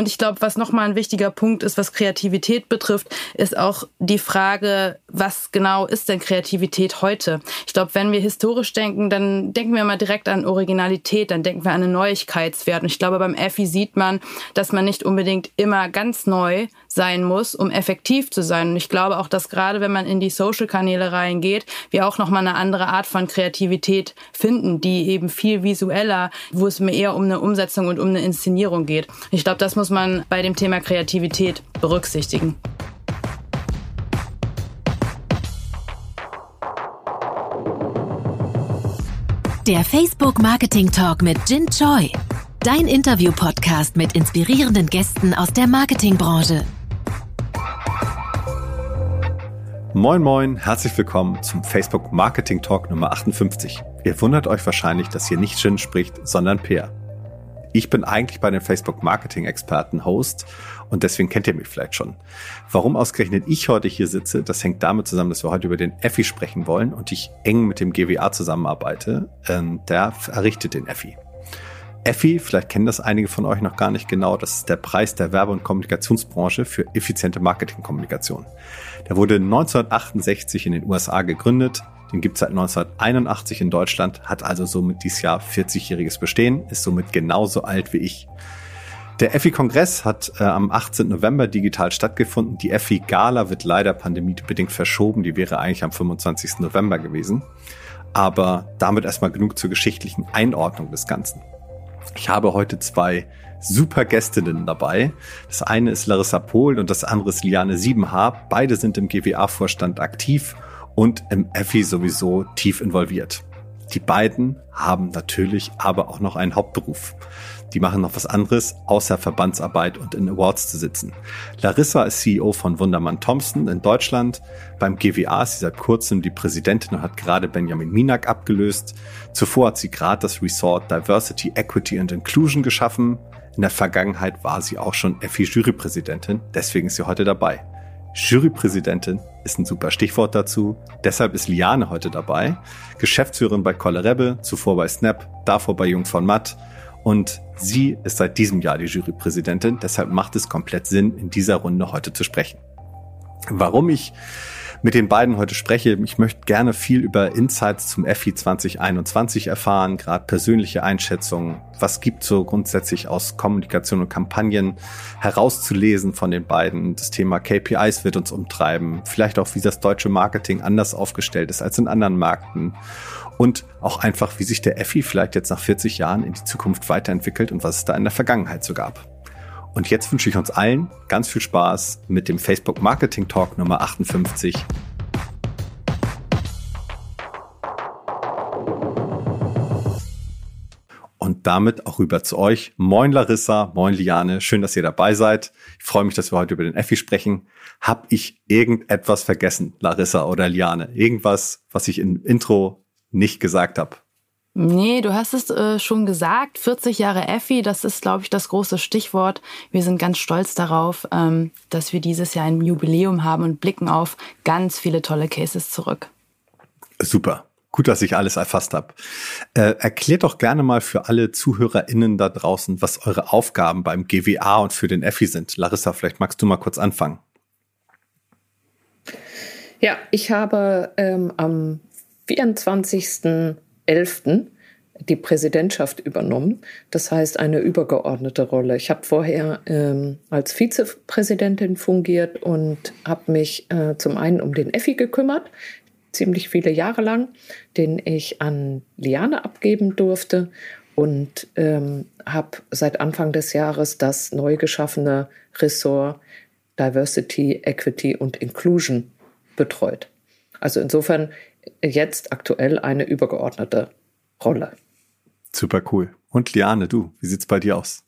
Und ich glaube, was nochmal ein wichtiger Punkt ist, was Kreativität betrifft, ist auch die Frage, was genau ist denn Kreativität heute? Ich glaube, wenn wir historisch denken, dann denken wir mal direkt an Originalität, dann denken wir an einen Neuigkeitswert. Und ich glaube, beim Effi sieht man, dass man nicht unbedingt immer ganz neu sein muss, um effektiv zu sein. Und ich glaube auch, dass gerade wenn man in die Social-Kanäle reingeht, wir auch nochmal eine andere Art von Kreativität finden, die eben viel visueller, wo es mir eher um eine Umsetzung und um eine Inszenierung geht. Ich glaube, das muss man bei dem Thema Kreativität berücksichtigen. Der Facebook Marketing Talk mit Jin Choi. Dein Interview-Podcast mit inspirierenden Gästen aus der Marketingbranche. Moin Moin, herzlich willkommen zum Facebook Marketing Talk Nummer 58. Ihr wundert euch wahrscheinlich, dass hier nicht Jin spricht, sondern Peer. Ich bin eigentlich bei den Facebook Marketing Experten Host und deswegen kennt ihr mich vielleicht schon. Warum ausgerechnet ich heute hier sitze, das hängt damit zusammen, dass wir heute über den Effi sprechen wollen und ich eng mit dem GWA zusammenarbeite. Ähm, der errichtet den Effi. Effi, vielleicht kennen das einige von euch noch gar nicht genau, das ist der Preis der Werbe- und Kommunikationsbranche für effiziente Marketingkommunikation. Der wurde 1968 in den USA gegründet, den gibt es seit 1981 in Deutschland, hat also somit dieses Jahr 40-jähriges Bestehen, ist somit genauso alt wie ich. Der EFI-Kongress hat äh, am 18. November digital stattgefunden. Die EFI-Gala wird leider pandemiebedingt verschoben. Die wäre eigentlich am 25. November gewesen. Aber damit erstmal genug zur geschichtlichen Einordnung des Ganzen. Ich habe heute zwei super Gästinnen dabei. Das eine ist Larissa Pohl und das andere ist Liane Siebenhaar. Beide sind im GWA-Vorstand aktiv und im EFI sowieso tief involviert. Die beiden haben natürlich aber auch noch einen Hauptberuf. Die machen noch was anderes, außer Verbandsarbeit und in Awards zu sitzen. Larissa ist CEO von Wundermann Thompson in Deutschland. Beim GWA ist sie seit kurzem die Präsidentin und hat gerade Benjamin Minak abgelöst. Zuvor hat sie gerade das Resort Diversity, Equity and Inclusion geschaffen. In der Vergangenheit war sie auch schon EFI-Jurypräsidentin, deswegen ist sie heute dabei. Jurypräsidentin ist ein super Stichwort dazu. Deshalb ist Liane heute dabei. Geschäftsführerin bei Kollerebbe, zuvor bei Snap, davor bei Jung von Matt. Und sie ist seit diesem Jahr die Jurypräsidentin. Deshalb macht es komplett Sinn, in dieser Runde heute zu sprechen. Warum ich mit den beiden heute spreche. Ich möchte gerne viel über Insights zum FI 2021 erfahren, gerade persönliche Einschätzungen. Was gibt so grundsätzlich aus Kommunikation und Kampagnen herauszulesen von den beiden? Das Thema KPIs wird uns umtreiben. Vielleicht auch, wie das deutsche Marketing anders aufgestellt ist als in anderen Märkten. Und auch einfach, wie sich der FI vielleicht jetzt nach 40 Jahren in die Zukunft weiterentwickelt und was es da in der Vergangenheit so gab. Und jetzt wünsche ich uns allen ganz viel Spaß mit dem Facebook Marketing Talk Nummer 58. Und damit auch rüber zu euch. Moin Larissa, moin Liane, schön, dass ihr dabei seid. Ich freue mich, dass wir heute über den Effi sprechen. Hab ich irgendetwas vergessen, Larissa oder Liane? Irgendwas, was ich im Intro nicht gesagt habe? Nee, du hast es äh, schon gesagt. 40 Jahre Effi, das ist, glaube ich, das große Stichwort. Wir sind ganz stolz darauf, ähm, dass wir dieses Jahr ein Jubiläum haben und blicken auf ganz viele tolle Cases zurück. Super. Gut, dass ich alles erfasst habe. Äh, erklärt doch gerne mal für alle ZuhörerInnen da draußen, was eure Aufgaben beim GWA und für den Effi sind. Larissa, vielleicht magst du mal kurz anfangen. Ja, ich habe ähm, am 24. 11. die Präsidentschaft übernommen. Das heißt, eine übergeordnete Rolle. Ich habe vorher ähm, als Vizepräsidentin fungiert und habe mich äh, zum einen um den Effi gekümmert, ziemlich viele Jahre lang, den ich an Liane abgeben durfte und ähm, habe seit Anfang des Jahres das neu geschaffene Ressort Diversity, Equity und Inclusion betreut. Also insofern jetzt aktuell eine übergeordnete Rolle. Super cool. Und Liane, du, wie sieht's bei dir aus?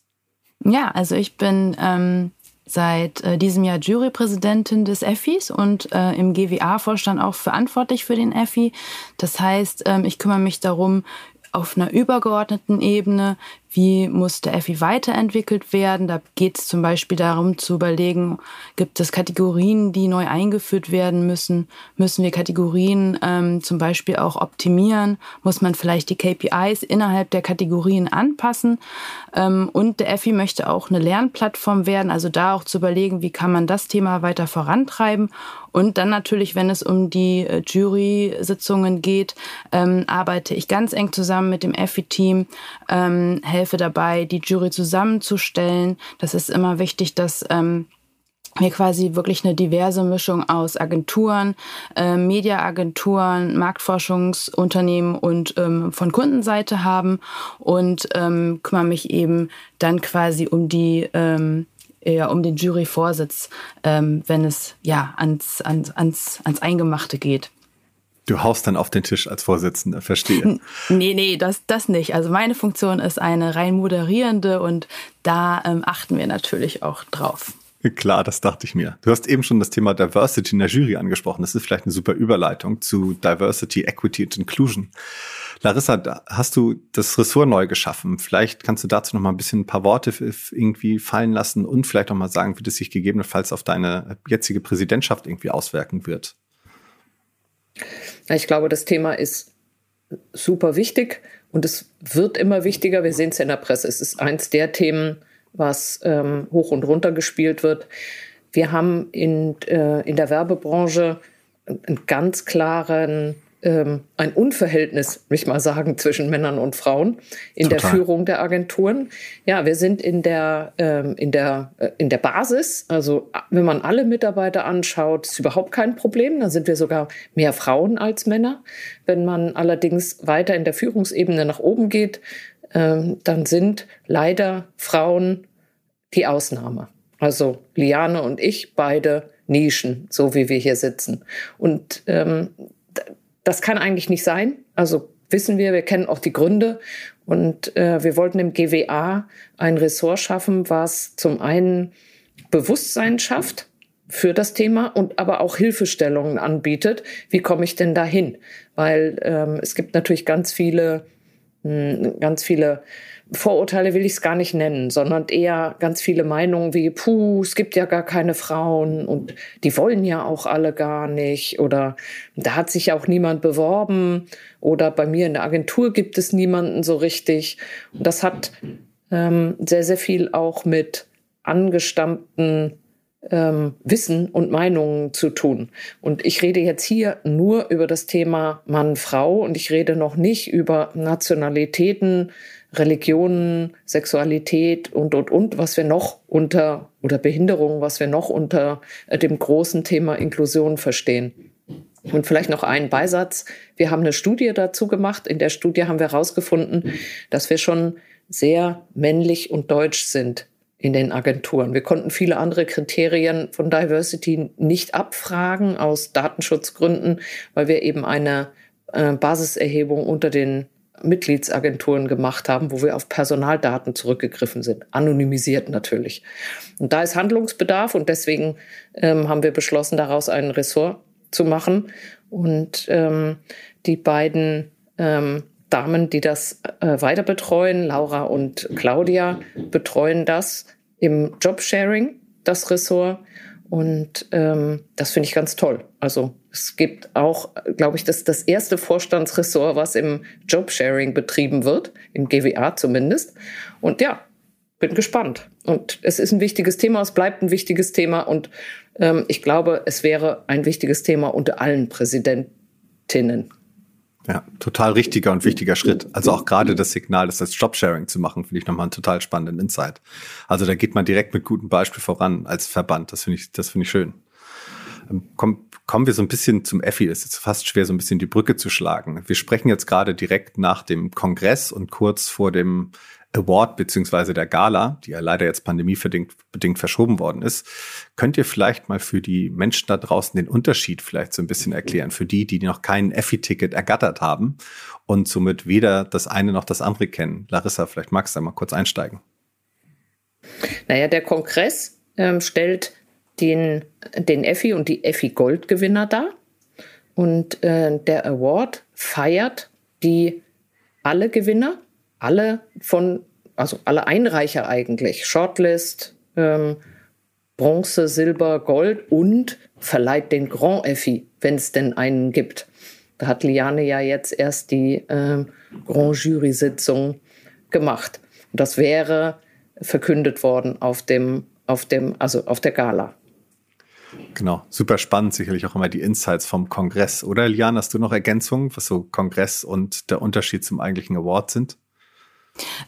Ja, also ich bin ähm, seit äh, diesem Jahr Jurypräsidentin des EFFIs und äh, im GWA-Vorstand auch verantwortlich für den EFFI. Das heißt, ähm, ich kümmere mich darum, auf einer übergeordneten Ebene, wie muss der Effi weiterentwickelt werden. Da geht es zum Beispiel darum zu überlegen, gibt es Kategorien, die neu eingeführt werden müssen? Müssen wir Kategorien ähm, zum Beispiel auch optimieren? Muss man vielleicht die KPIs innerhalb der Kategorien anpassen? Ähm, und der Effi möchte auch eine Lernplattform werden, also da auch zu überlegen, wie kann man das Thema weiter vorantreiben und dann natürlich, wenn es um die äh, Jury-Sitzungen geht, ähm, arbeite ich ganz eng zusammen mit dem EFI-Team, ähm, dabei, die Jury zusammenzustellen. Das ist immer wichtig, dass ähm, wir quasi wirklich eine diverse Mischung aus Agenturen, äh, Mediaagenturen, Marktforschungsunternehmen und ähm, von Kundenseite haben und ähm, kümmere mich eben dann quasi um die ähm, ja, um den Juryvorsitz, ähm, wenn es ja ans, ans, ans, ans Eingemachte geht. Du haust dann auf den Tisch als Vorsitzender, verstehe. Nee, nee, das, das nicht. Also meine Funktion ist eine rein moderierende und da ähm, achten wir natürlich auch drauf. Klar, das dachte ich mir. Du hast eben schon das Thema Diversity in der Jury angesprochen. Das ist vielleicht eine super Überleitung zu Diversity, Equity und Inclusion. Larissa, hast du das Ressort neu geschaffen? Vielleicht kannst du dazu noch mal ein bisschen ein paar Worte irgendwie fallen lassen und vielleicht noch mal sagen, wie das sich gegebenenfalls auf deine jetzige Präsidentschaft irgendwie auswirken wird. Ich glaube, das Thema ist super wichtig und es wird immer wichtiger. Wir sehen es ja in der Presse. Es ist eins der Themen, was ähm, hoch und runter gespielt wird. Wir haben in, äh, in der Werbebranche einen ganz klaren ähm, ein Unverhältnis, will ich mal sagen, zwischen Männern und Frauen in Total. der Führung der Agenturen. Ja, wir sind in der, ähm, in der, äh, in der Basis, also wenn man alle Mitarbeiter anschaut, ist überhaupt kein Problem. Da sind wir sogar mehr Frauen als Männer. Wenn man allerdings weiter in der Führungsebene nach oben geht, ähm, dann sind leider Frauen die Ausnahme. Also Liane und ich beide Nischen, so wie wir hier sitzen. Und ähm, das kann eigentlich nicht sein. Also wissen wir, wir kennen auch die Gründe. Und äh, wir wollten im GWA ein Ressort schaffen, was zum einen Bewusstsein schafft für das Thema und aber auch Hilfestellungen anbietet. Wie komme ich denn dahin? Weil ähm, es gibt natürlich ganz viele, mh, hm, ganz viele Vorurteile will ich es gar nicht nennen, sondern eher ganz viele Meinungen wie, puh, es gibt ja gar keine Frauen und die wollen ja auch alle gar nicht oder da hat sich auch niemand beworben oder bei mir in der Agentur gibt es niemanden so richtig. Und das hat ähm, sehr, sehr viel auch mit angestammten ähm, Wissen und Meinungen zu tun. Und ich rede jetzt hier nur über das Thema Mann-Frau und ich rede noch nicht über Nationalitäten, Religionen, Sexualität und, und, und, was wir noch unter, oder Behinderung, was wir noch unter äh, dem großen Thema Inklusion verstehen. Und vielleicht noch einen Beisatz. Wir haben eine Studie dazu gemacht. In der Studie haben wir herausgefunden, dass wir schon sehr männlich und deutsch sind in den Agenturen. Wir konnten viele andere Kriterien von Diversity nicht abfragen aus Datenschutzgründen, weil wir eben eine äh, Basiserhebung unter den Mitgliedsagenturen gemacht haben, wo wir auf Personaldaten zurückgegriffen sind, anonymisiert natürlich. Und da ist Handlungsbedarf und deswegen ähm, haben wir beschlossen, daraus ein Ressort zu machen. Und ähm, die beiden ähm, Damen, die das äh, weiter betreuen, Laura und Claudia, betreuen das im Jobsharing, das Ressort. Und ähm, das finde ich ganz toll. Also es gibt auch, glaube ich, das das erste Vorstandsressort, was im Jobsharing betrieben wird, im GWA zumindest. Und ja, bin gespannt. Und es ist ein wichtiges Thema, es bleibt ein wichtiges Thema. Und ähm, ich glaube, es wäre ein wichtiges Thema unter allen Präsidentinnen. Ja, total richtiger und wichtiger Schritt. Also auch gerade das Signal, das als Jobsharing zu machen, finde ich nochmal einen total spannenden Insight. Also da geht man direkt mit gutem Beispiel voran als Verband. Das finde ich, das finde ich schön. Ähm, komm, kommen wir so ein bisschen zum Effi. Es ist fast schwer, so ein bisschen die Brücke zu schlagen. Wir sprechen jetzt gerade direkt nach dem Kongress und kurz vor dem Award beziehungsweise der Gala, die ja leider jetzt pandemiebedingt bedingt verschoben worden ist. Könnt ihr vielleicht mal für die Menschen da draußen den Unterschied vielleicht so ein bisschen erklären, für die, die noch kein Effi-Ticket ergattert haben und somit weder das eine noch das andere kennen? Larissa, vielleicht magst du da mal kurz einsteigen. Naja, der Kongress ähm, stellt den, den Effi und die Effi Goldgewinner dar und äh, der Award feiert die alle Gewinner alle von also alle Einreicher eigentlich, Shortlist, ähm, Bronze, Silber, Gold und verleiht den Grand Effi, wenn es denn einen gibt. Da hat Liane ja jetzt erst die äh, Grand Jury-Sitzung gemacht. Und das wäre verkündet worden auf dem, auf dem, also auf der Gala. Genau, super spannend, sicherlich auch immer die Insights vom Kongress. Oder Liane, hast du noch Ergänzungen, was so Kongress und der Unterschied zum eigentlichen Award sind?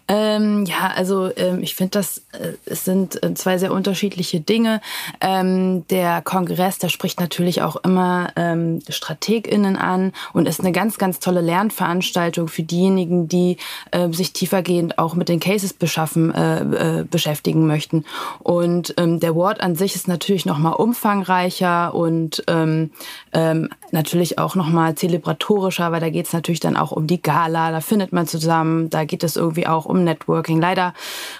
Ähm, ja, also ähm, ich finde, das äh, es sind äh, zwei sehr unterschiedliche Dinge. Ähm, der Kongress, der spricht natürlich auch immer ähm, StrategInnen an und ist eine ganz, ganz tolle Lernveranstaltung für diejenigen, die äh, sich tiefergehend auch mit den Cases beschaffen, äh, äh, beschäftigen möchten. Und ähm, der Ward an sich ist natürlich noch mal umfangreicher und ähm, ähm, natürlich auch noch mal zelebratorischer, weil da geht es natürlich dann auch um die Gala, da findet man zusammen, da geht es irgendwie irgendwie auch um Networking. Leider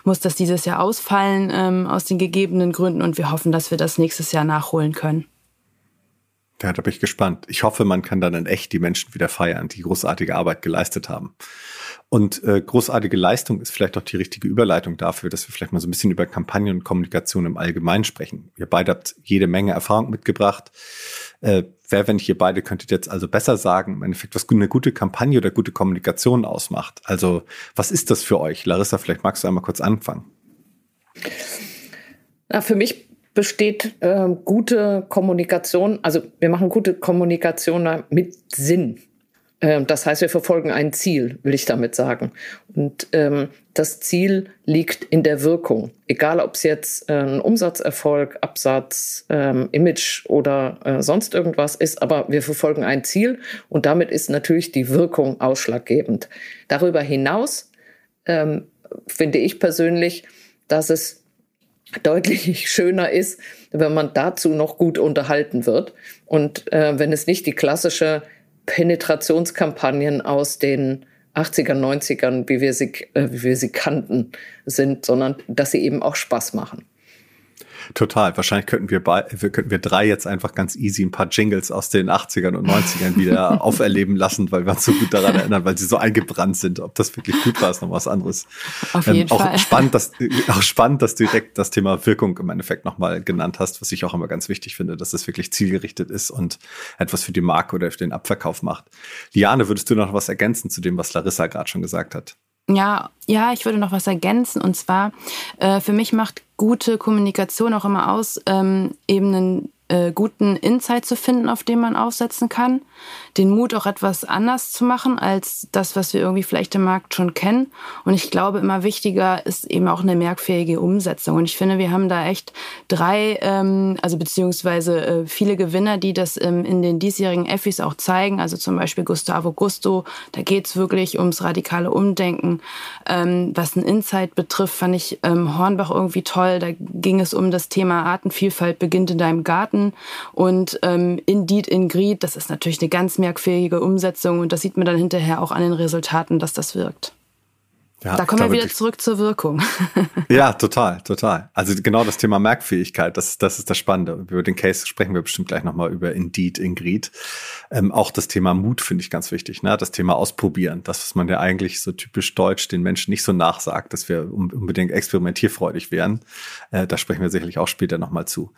muss das dieses Jahr ausfallen ähm, aus den gegebenen Gründen und wir hoffen, dass wir das nächstes Jahr nachholen können. Ja, da bin ich gespannt. Ich hoffe, man kann dann in echt die Menschen wieder feiern, die großartige Arbeit geleistet haben. Und äh, großartige Leistung ist vielleicht auch die richtige Überleitung dafür, dass wir vielleicht mal so ein bisschen über Kampagnen und Kommunikation im Allgemeinen sprechen. Ihr beide habt jede Menge Erfahrung mitgebracht. Äh, wer, wenn nicht ihr beide, könntet jetzt also besser sagen, im Endeffekt, was eine gute Kampagne oder gute Kommunikation ausmacht. Also, was ist das für euch? Larissa, vielleicht magst du einmal kurz anfangen. Na, für mich besteht äh, gute Kommunikation, also wir machen gute Kommunikation mit Sinn. Ähm, das heißt, wir verfolgen ein Ziel, will ich damit sagen. Und ähm, das Ziel liegt in der Wirkung. Egal, ob es jetzt äh, ein Umsatzerfolg, Absatz, ähm, Image oder äh, sonst irgendwas ist, aber wir verfolgen ein Ziel und damit ist natürlich die Wirkung ausschlaggebend. Darüber hinaus ähm, finde ich persönlich, dass es deutlich schöner ist, wenn man dazu noch gut unterhalten wird und äh, wenn es nicht die klassische Penetrationskampagnen aus den 80er, 90ern, wie wir sie, äh, wie wir sie kannten, sind, sondern dass sie eben auch Spaß machen. Total. Wahrscheinlich könnten wir, bei, könnten wir drei jetzt einfach ganz easy ein paar Jingles aus den 80ern und 90ern wieder auferleben lassen, weil wir uns so gut daran erinnern, weil sie so eingebrannt sind. Ob das wirklich gut war, ist noch was anderes. Auf jeden ähm, auch Fall. Spannend, dass, auch spannend, dass du direkt das Thema Wirkung im Endeffekt nochmal genannt hast, was ich auch immer ganz wichtig finde, dass es wirklich zielgerichtet ist und etwas für die Marke oder für den Abverkauf macht. Liane, würdest du noch was ergänzen zu dem, was Larissa gerade schon gesagt hat? Ja, ja, ich würde noch was ergänzen. Und zwar, äh, für mich macht gute Kommunikation auch immer aus, ähm, eben einen äh, guten Insight zu finden, auf den man aufsetzen kann den Mut, auch etwas anders zu machen als das, was wir irgendwie vielleicht im Markt schon kennen. Und ich glaube, immer wichtiger ist eben auch eine merkfähige Umsetzung. Und ich finde, wir haben da echt drei, ähm, also beziehungsweise äh, viele Gewinner, die das ähm, in den diesjährigen Effis auch zeigen. Also zum Beispiel Gustavo Gusto, da geht's wirklich ums radikale Umdenken. Ähm, was ein Insight betrifft, fand ich ähm, Hornbach irgendwie toll. Da ging es um das Thema Artenvielfalt beginnt in deinem Garten. Und ähm, Indeed Ingrid, das ist natürlich eine ganz merkfähige Umsetzung und das sieht man dann hinterher auch an den Resultaten, dass das wirkt. Ja, da kommen wir wieder zurück zur Wirkung. ja, total, total. Also genau das Thema Merkfähigkeit, das, das ist das Spannende. Über den Case sprechen wir bestimmt gleich nochmal über Indeed, Ingrid. Ähm, auch das Thema Mut finde ich ganz wichtig. Ne? Das Thema Ausprobieren, das, was man ja eigentlich so typisch deutsch den Menschen nicht so nachsagt, dass wir unbedingt experimentierfreudig wären. Äh, da sprechen wir sicherlich auch später nochmal zu.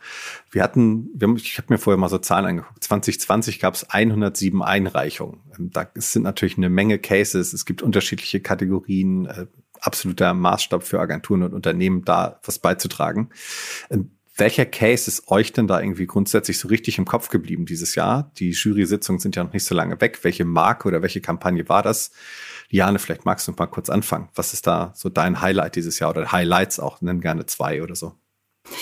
Wir hatten, wir haben, ich habe mir vorher mal so Zahlen angeguckt. 2020 gab es 107 Einreichungen. Ähm, da sind natürlich eine Menge Cases. Es gibt unterschiedliche Kategorien absoluter Maßstab für Agenturen und Unternehmen, da was beizutragen. Ähm, welcher Case ist euch denn da irgendwie grundsätzlich so richtig im Kopf geblieben dieses Jahr? Die Jury-Sitzungen sind ja noch nicht so lange weg. Welche Marke oder welche Kampagne war das? Liane, vielleicht magst du mal kurz anfangen. Was ist da so dein Highlight dieses Jahr oder Highlights auch? Nenn gerne zwei oder so.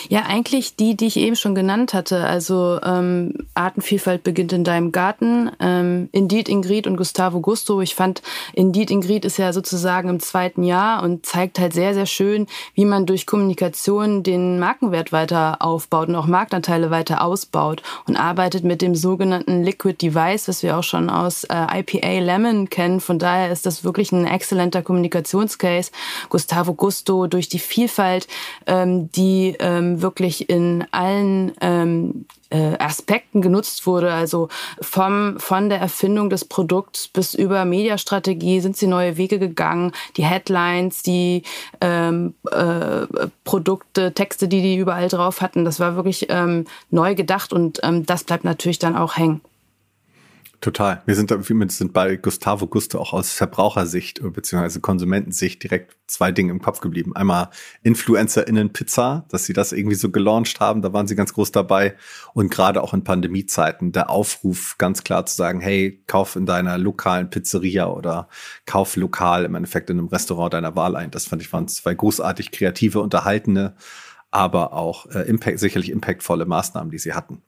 Ja, eigentlich die, die ich eben schon genannt hatte. Also ähm, Artenvielfalt beginnt in deinem Garten. Ähm, Indeed Ingrid und Gustavo Gusto. Ich fand, Indeed Ingrid ist ja sozusagen im zweiten Jahr und zeigt halt sehr, sehr schön, wie man durch Kommunikation den Markenwert weiter aufbaut und auch Marktanteile weiter ausbaut und arbeitet mit dem sogenannten Liquid Device, was wir auch schon aus äh, IPA Lemon kennen. Von daher ist das wirklich ein exzellenter Kommunikationscase. Gustavo Gusto durch die Vielfalt, ähm, die äh, ähm, wirklich in allen ähm, äh, Aspekten genutzt wurde. Also vom, von der Erfindung des Produkts bis über Mediastrategie sind sie neue Wege gegangen. Die Headlines, die ähm, äh, Produkte, Texte, die die überall drauf hatten, das war wirklich ähm, neu gedacht und ähm, das bleibt natürlich dann auch hängen. Total. Wir sind, wir sind bei Gustavo Gusto auch aus Verbrauchersicht bzw. Konsumentensicht direkt zwei Dinge im Kopf geblieben. Einmal InfluencerInnen Pizza, dass sie das irgendwie so gelauncht haben, da waren sie ganz groß dabei. Und gerade auch in Pandemiezeiten der Aufruf ganz klar zu sagen, hey, kauf in deiner lokalen Pizzeria oder kauf lokal im Endeffekt in einem Restaurant deiner Wahl ein. Das fand ich waren zwei großartig kreative, unterhaltene, aber auch äh, impact, sicherlich impactvolle Maßnahmen, die sie hatten.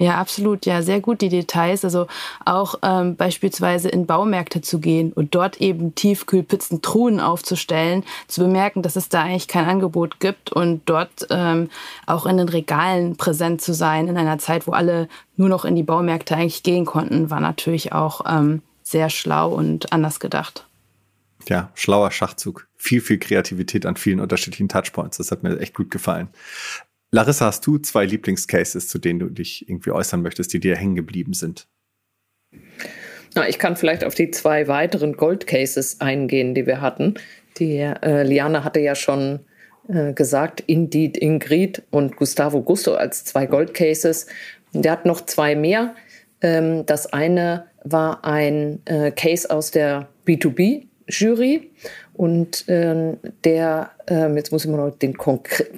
Ja, absolut. Ja, sehr gut die Details. Also auch ähm, beispielsweise in Baumärkte zu gehen und dort eben Tiefkühlpizzen Truhen aufzustellen, zu bemerken, dass es da eigentlich kein Angebot gibt und dort ähm, auch in den Regalen präsent zu sein in einer Zeit, wo alle nur noch in die Baumärkte eigentlich gehen konnten, war natürlich auch ähm, sehr schlau und anders gedacht. Ja, schlauer Schachzug. Viel, viel Kreativität an vielen unterschiedlichen Touchpoints. Das hat mir echt gut gefallen. Larissa, hast du zwei Lieblingscases, zu denen du dich irgendwie äußern möchtest, die dir hängen geblieben sind? Na, ich kann vielleicht auf die zwei weiteren Gold-Cases eingehen, die wir hatten. Die äh, Liane hatte ja schon äh, gesagt, Indeed Ingrid und Gustavo Gusto als zwei Gold-Cases. Der hat noch zwei mehr. Ähm, das eine war ein äh, Case aus der B2B-Jury und äh, der, äh, jetzt muss ich mal noch den,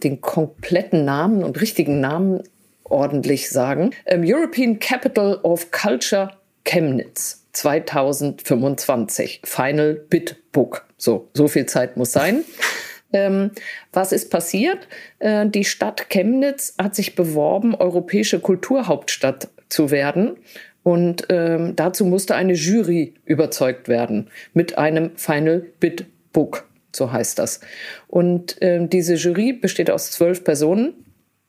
den kompletten Namen und richtigen Namen ordentlich sagen. Ähm, European Capital of Culture Chemnitz 2025. Final Bit Book. So, so viel Zeit muss sein. Ähm, was ist passiert? Äh, die Stadt Chemnitz hat sich beworben, europäische Kulturhauptstadt zu werden. Und ähm, dazu musste eine Jury überzeugt werden mit einem Final Bit Book, so heißt das. Und äh, diese Jury besteht aus zwölf Personen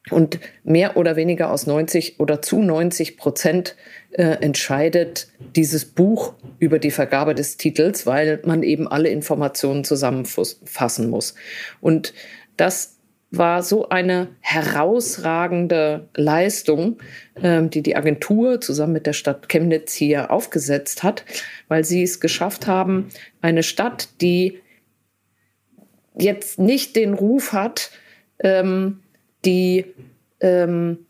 und mehr oder weniger aus 90 oder zu 90 Prozent äh, entscheidet dieses Buch über die Vergabe des Titels, weil man eben alle Informationen zusammenfassen muss. Und das war so eine herausragende Leistung, ähm, die die Agentur zusammen mit der Stadt Chemnitz hier aufgesetzt hat, weil sie es geschafft haben, eine Stadt, die jetzt nicht den Ruf hat, ähm, die, ähm,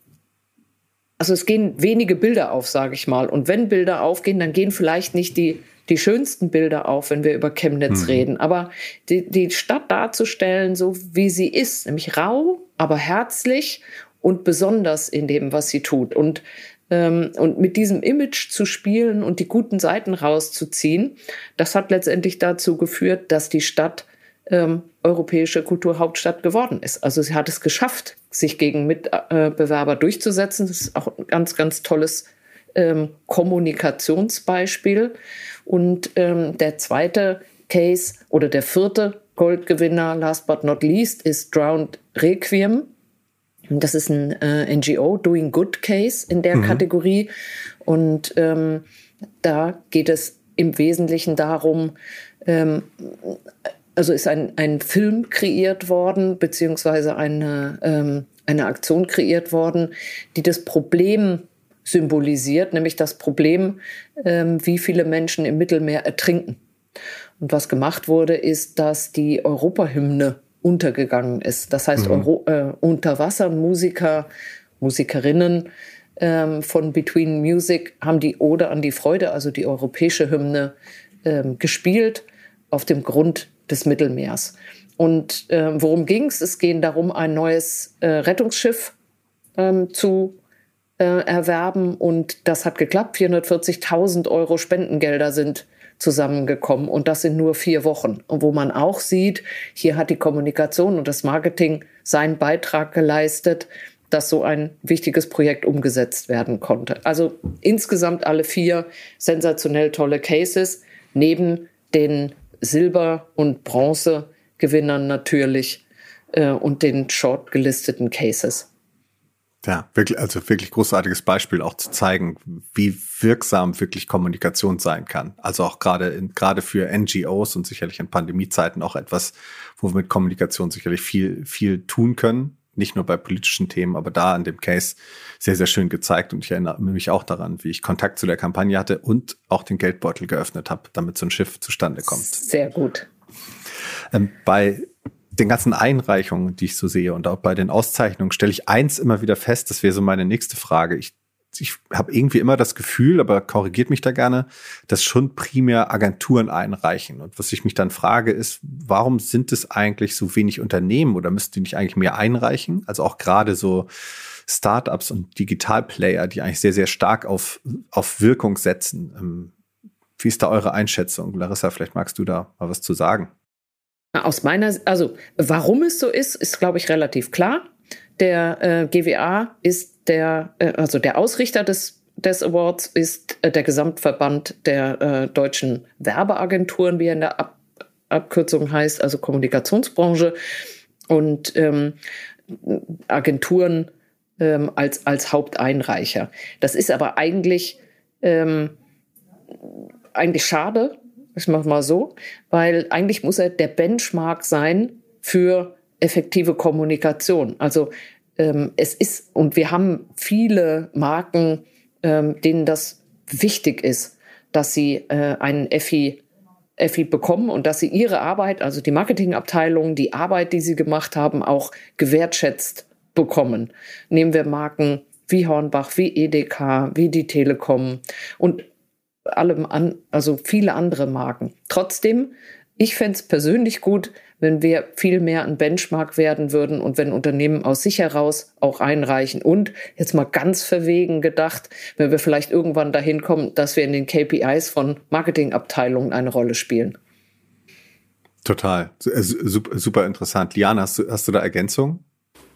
also es gehen wenige Bilder auf, sage ich mal. Und wenn Bilder aufgehen, dann gehen vielleicht nicht die, die schönsten Bilder auf, wenn wir über Chemnitz mhm. reden. Aber die, die Stadt darzustellen, so wie sie ist, nämlich rau, aber herzlich und besonders in dem, was sie tut. Und ähm, und mit diesem Image zu spielen und die guten Seiten rauszuziehen, das hat letztendlich dazu geführt, dass die Stadt ähm, europäische Kulturhauptstadt geworden ist. Also sie hat es geschafft, sich gegen Mitbewerber durchzusetzen. Das ist auch ein ganz, ganz tolles ähm, Kommunikationsbeispiel. Und ähm, der zweite Case oder der vierte Goldgewinner, last but not least, ist Drowned Requiem. Das ist ein äh, NGO, Doing Good Case in der mhm. Kategorie. Und ähm, da geht es im Wesentlichen darum, ähm, also ist ein, ein Film kreiert worden, beziehungsweise eine, ähm, eine Aktion kreiert worden, die das Problem symbolisiert, nämlich das Problem, ähm, wie viele Menschen im Mittelmeer ertrinken. Und was gemacht wurde, ist, dass die Europahymne untergegangen ist. Das heißt, mhm. Euro, äh, Unterwassermusiker, Musikerinnen ähm, von Between Music haben die Ode an die Freude, also die europäische Hymne, ähm, gespielt auf dem Grund des Mittelmeers. Und äh, worum ging es? Es ging darum, ein neues äh, Rettungsschiff ähm, zu äh, erwerben. Und das hat geklappt. 440.000 Euro Spendengelder sind zusammengekommen und das in nur vier Wochen. Und wo man auch sieht, hier hat die Kommunikation und das Marketing seinen Beitrag geleistet, dass so ein wichtiges Projekt umgesetzt werden konnte. Also insgesamt alle vier sensationell tolle Cases neben den Silber- und Bronzegewinnern natürlich äh, und den short gelisteten Cases. Ja, wirklich, also wirklich großartiges Beispiel auch zu zeigen, wie wirksam wirklich Kommunikation sein kann. Also auch gerade in, gerade für NGOs und sicherlich in Pandemiezeiten auch etwas, wo wir mit Kommunikation sicherlich viel, viel tun können. Nicht nur bei politischen Themen, aber da an dem Case sehr, sehr schön gezeigt. Und ich erinnere mich auch daran, wie ich Kontakt zu der Kampagne hatte und auch den Geldbeutel geöffnet habe, damit so ein Schiff zustande kommt. Sehr gut. Ähm, bei den ganzen Einreichungen, die ich so sehe und auch bei den Auszeichnungen, stelle ich eins immer wieder fest, das wäre so meine nächste Frage. Ich ich habe irgendwie immer das Gefühl, aber korrigiert mich da gerne, dass schon primär Agenturen einreichen. Und was ich mich dann frage, ist, warum sind es eigentlich so wenig Unternehmen oder müssten die nicht eigentlich mehr einreichen? Also auch gerade so Startups und Digitalplayer, die eigentlich sehr, sehr stark auf, auf Wirkung setzen. Ähm, wie ist da eure Einschätzung? Larissa, vielleicht magst du da mal was zu sagen. Aus meiner, also warum es so ist, ist, glaube ich, relativ klar. Der äh, GWA ist der, äh, also der Ausrichter des, des Awards ist äh, der Gesamtverband der äh, deutschen Werbeagenturen, wie er in der Ab Abkürzung heißt, also Kommunikationsbranche. Und ähm, Agenturen ähm, als, als Haupteinreicher. Das ist aber eigentlich, ähm, eigentlich schade, ich mache mal so, weil eigentlich muss er der Benchmark sein für effektive Kommunikation. Also ähm, es ist, und wir haben viele Marken, ähm, denen das wichtig ist, dass sie äh, einen EFI, EFI bekommen und dass sie ihre Arbeit, also die Marketingabteilung, die Arbeit, die sie gemacht haben, auch gewertschätzt bekommen. Nehmen wir Marken wie Hornbach, wie Edeka, wie die Telekom und allem an, also viele andere Marken. Trotzdem, ich fände es persönlich gut, wenn wir viel mehr ein Benchmark werden würden und wenn Unternehmen aus sich heraus auch einreichen. Und jetzt mal ganz verwegen gedacht, wenn wir vielleicht irgendwann dahin kommen, dass wir in den KPIs von Marketingabteilungen eine Rolle spielen. Total. Äh, super, interessant. Liana, hast du, hast du da Ergänzungen?